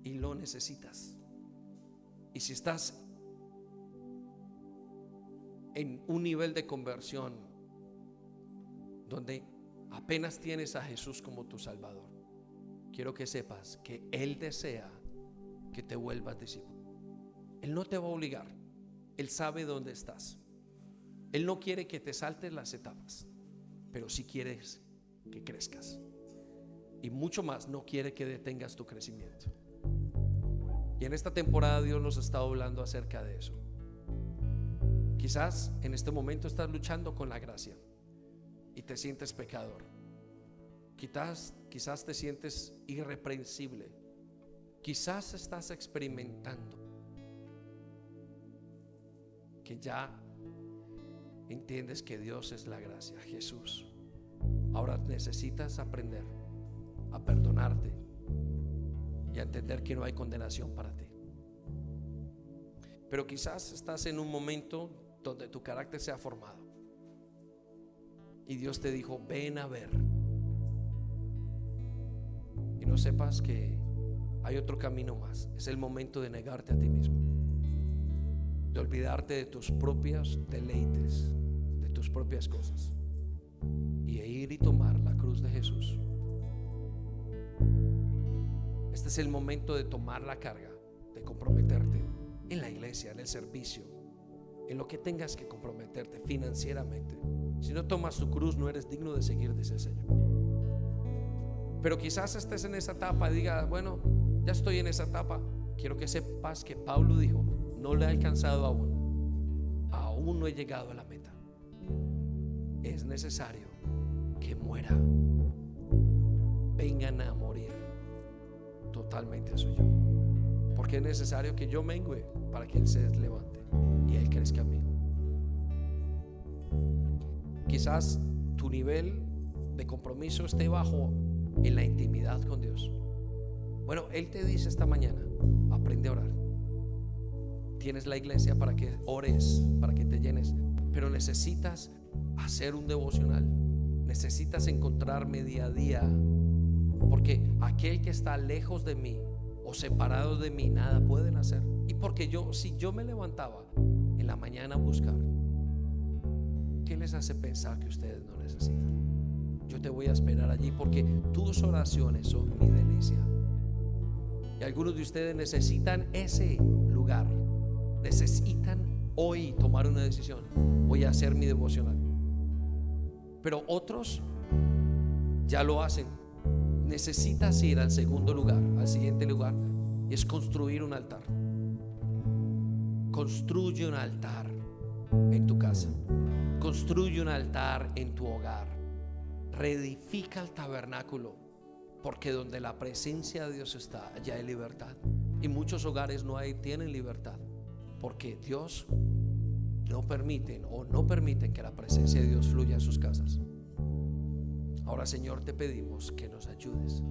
y lo necesitas. Y si estás en un nivel de conversión donde apenas tienes a Jesús como tu Salvador, quiero que sepas que Él desea que te vuelvas discípulo. Él no te va a obligar. Él sabe dónde estás. Él no quiere que te saltes las etapas, pero si quieres que crezcas. Y mucho más, no quiere que detengas tu crecimiento. Y en esta temporada Dios nos está hablando acerca de eso. Quizás en este momento estás luchando con la gracia y te sientes pecador. Quizás, quizás te sientes irreprensible. Quizás estás experimentando que ya entiendes que Dios es la gracia, Jesús. Ahora necesitas aprender a perdonarte y entender que no hay condenación para ti. Pero quizás estás en un momento donde tu carácter se ha formado. Y Dios te dijo, ven a ver no sepas que hay otro camino más. Es el momento de negarte a ti mismo. De olvidarte de tus propios deleites, de tus propias cosas. Y ir y tomar la cruz de Jesús. Este es el momento de tomar la carga, de comprometerte en la iglesia, en el servicio, en lo que tengas que comprometerte financieramente. Si no tomas tu cruz, no eres digno de seguir, dice el Señor. Pero quizás estés en esa etapa y digas, bueno, ya estoy en esa etapa. Quiero que sepas que Pablo dijo, no le he alcanzado aún. Aún no he llegado a la meta. Es necesario que muera. Vengan a totalmente su yo. Porque es necesario que yo mengue para que Él se levante y Él crezca a mí. Quizás tu nivel de compromiso esté bajo en la intimidad con Dios. Bueno, Él te dice esta mañana, aprende a orar. Tienes la iglesia para que ores, para que te llenes, pero necesitas hacer un devocional. Necesitas encontrarme día a día, porque aquel que está lejos de mí o separado de mí, nada pueden hacer. Y porque yo, si yo me levantaba en la mañana a buscar, ¿qué les hace pensar que ustedes no necesitan? yo te voy a esperar allí porque tus oraciones son mi delicia. Y algunos de ustedes necesitan ese lugar. Necesitan hoy tomar una decisión. Voy a hacer mi devocional. Pero otros ya lo hacen. Necesitas ir al segundo lugar, al siguiente lugar, y es construir un altar. Construye un altar en tu casa. Construye un altar en tu hogar reedifica el tabernáculo, porque donde la presencia de Dios está, allá hay libertad. Y muchos hogares no hay, tienen libertad. porque Dios no permiten o no permiten que la presencia de Dios fluya en sus casas. Ahora, Señor, te pedimos que nos ayudes.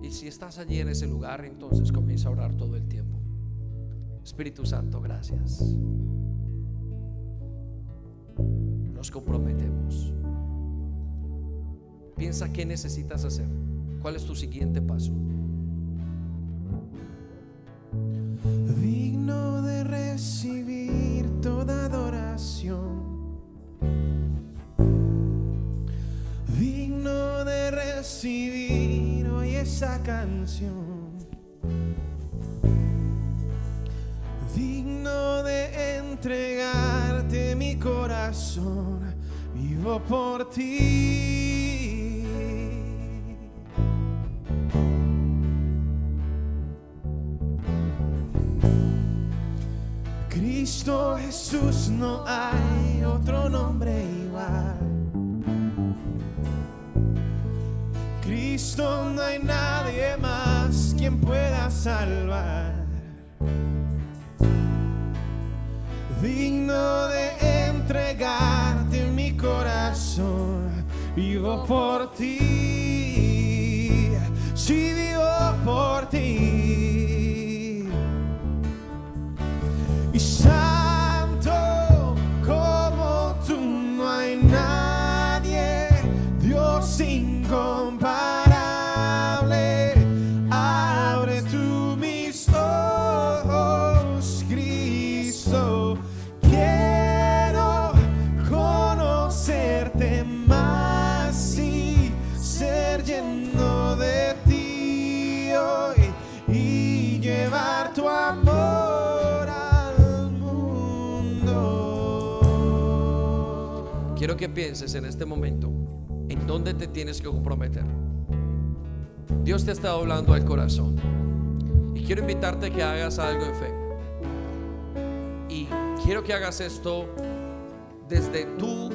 Y si estás allí en ese lugar, entonces comienza a orar todo el tiempo. Espíritu Santo, gracias. Nos comprometemos. Piensa qué necesitas hacer. ¿Cuál es tu siguiente paso? digno de recibir recibir hoy esa canción, digno de entregarte mi corazón, vivo por ti. Cristo Jesús no hay otro nombre igual. Cristo no hay nadie más quien pueda salvar. Digno de entregarte mi corazón, vivo por ti. Sí, vivo por Que pienses en este momento en dónde te tienes que comprometer. Dios te estado hablando al corazón. Y quiero invitarte a que hagas algo en fe. Y quiero que hagas esto desde tu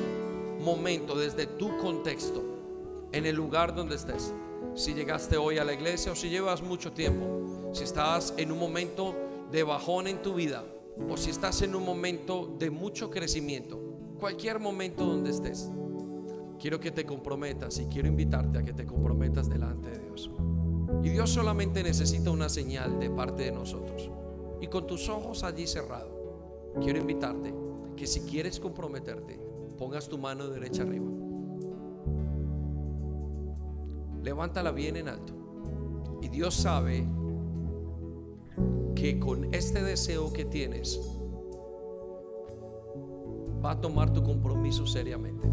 momento, desde tu contexto, en el lugar donde estés. Si llegaste hoy a la iglesia o si llevas mucho tiempo, si estás en un momento de bajón en tu vida o si estás en un momento de mucho crecimiento, cualquier momento donde estés, quiero que te comprometas y quiero invitarte a que te comprometas delante de Dios. Y Dios solamente necesita una señal de parte de nosotros. Y con tus ojos allí cerrados, quiero invitarte que si quieres comprometerte, pongas tu mano derecha arriba. Levántala bien en alto. Y Dios sabe que con este deseo que tienes, va a tomar tu compromiso seriamente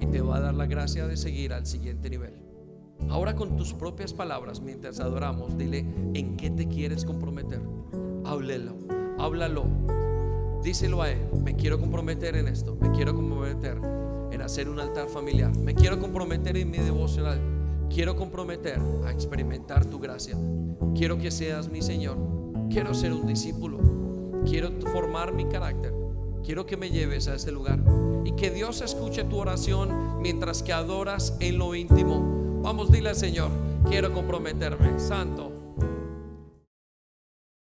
y te va a dar la gracia de seguir al siguiente nivel. Ahora con tus propias palabras, mientras adoramos, dile en qué te quieres comprometer. Háblelo, háblalo. Díselo a él. Me quiero comprometer en esto. Me quiero comprometer en hacer un altar familiar. Me quiero comprometer en mi devocional. Quiero comprometer a experimentar tu gracia. Quiero que seas mi Señor. Quiero ser un discípulo. Quiero formar mi carácter. Quiero que me lleves a este lugar y que Dios escuche tu oración mientras que adoras en lo íntimo. Vamos, dile al Señor, quiero comprometerme, Santo,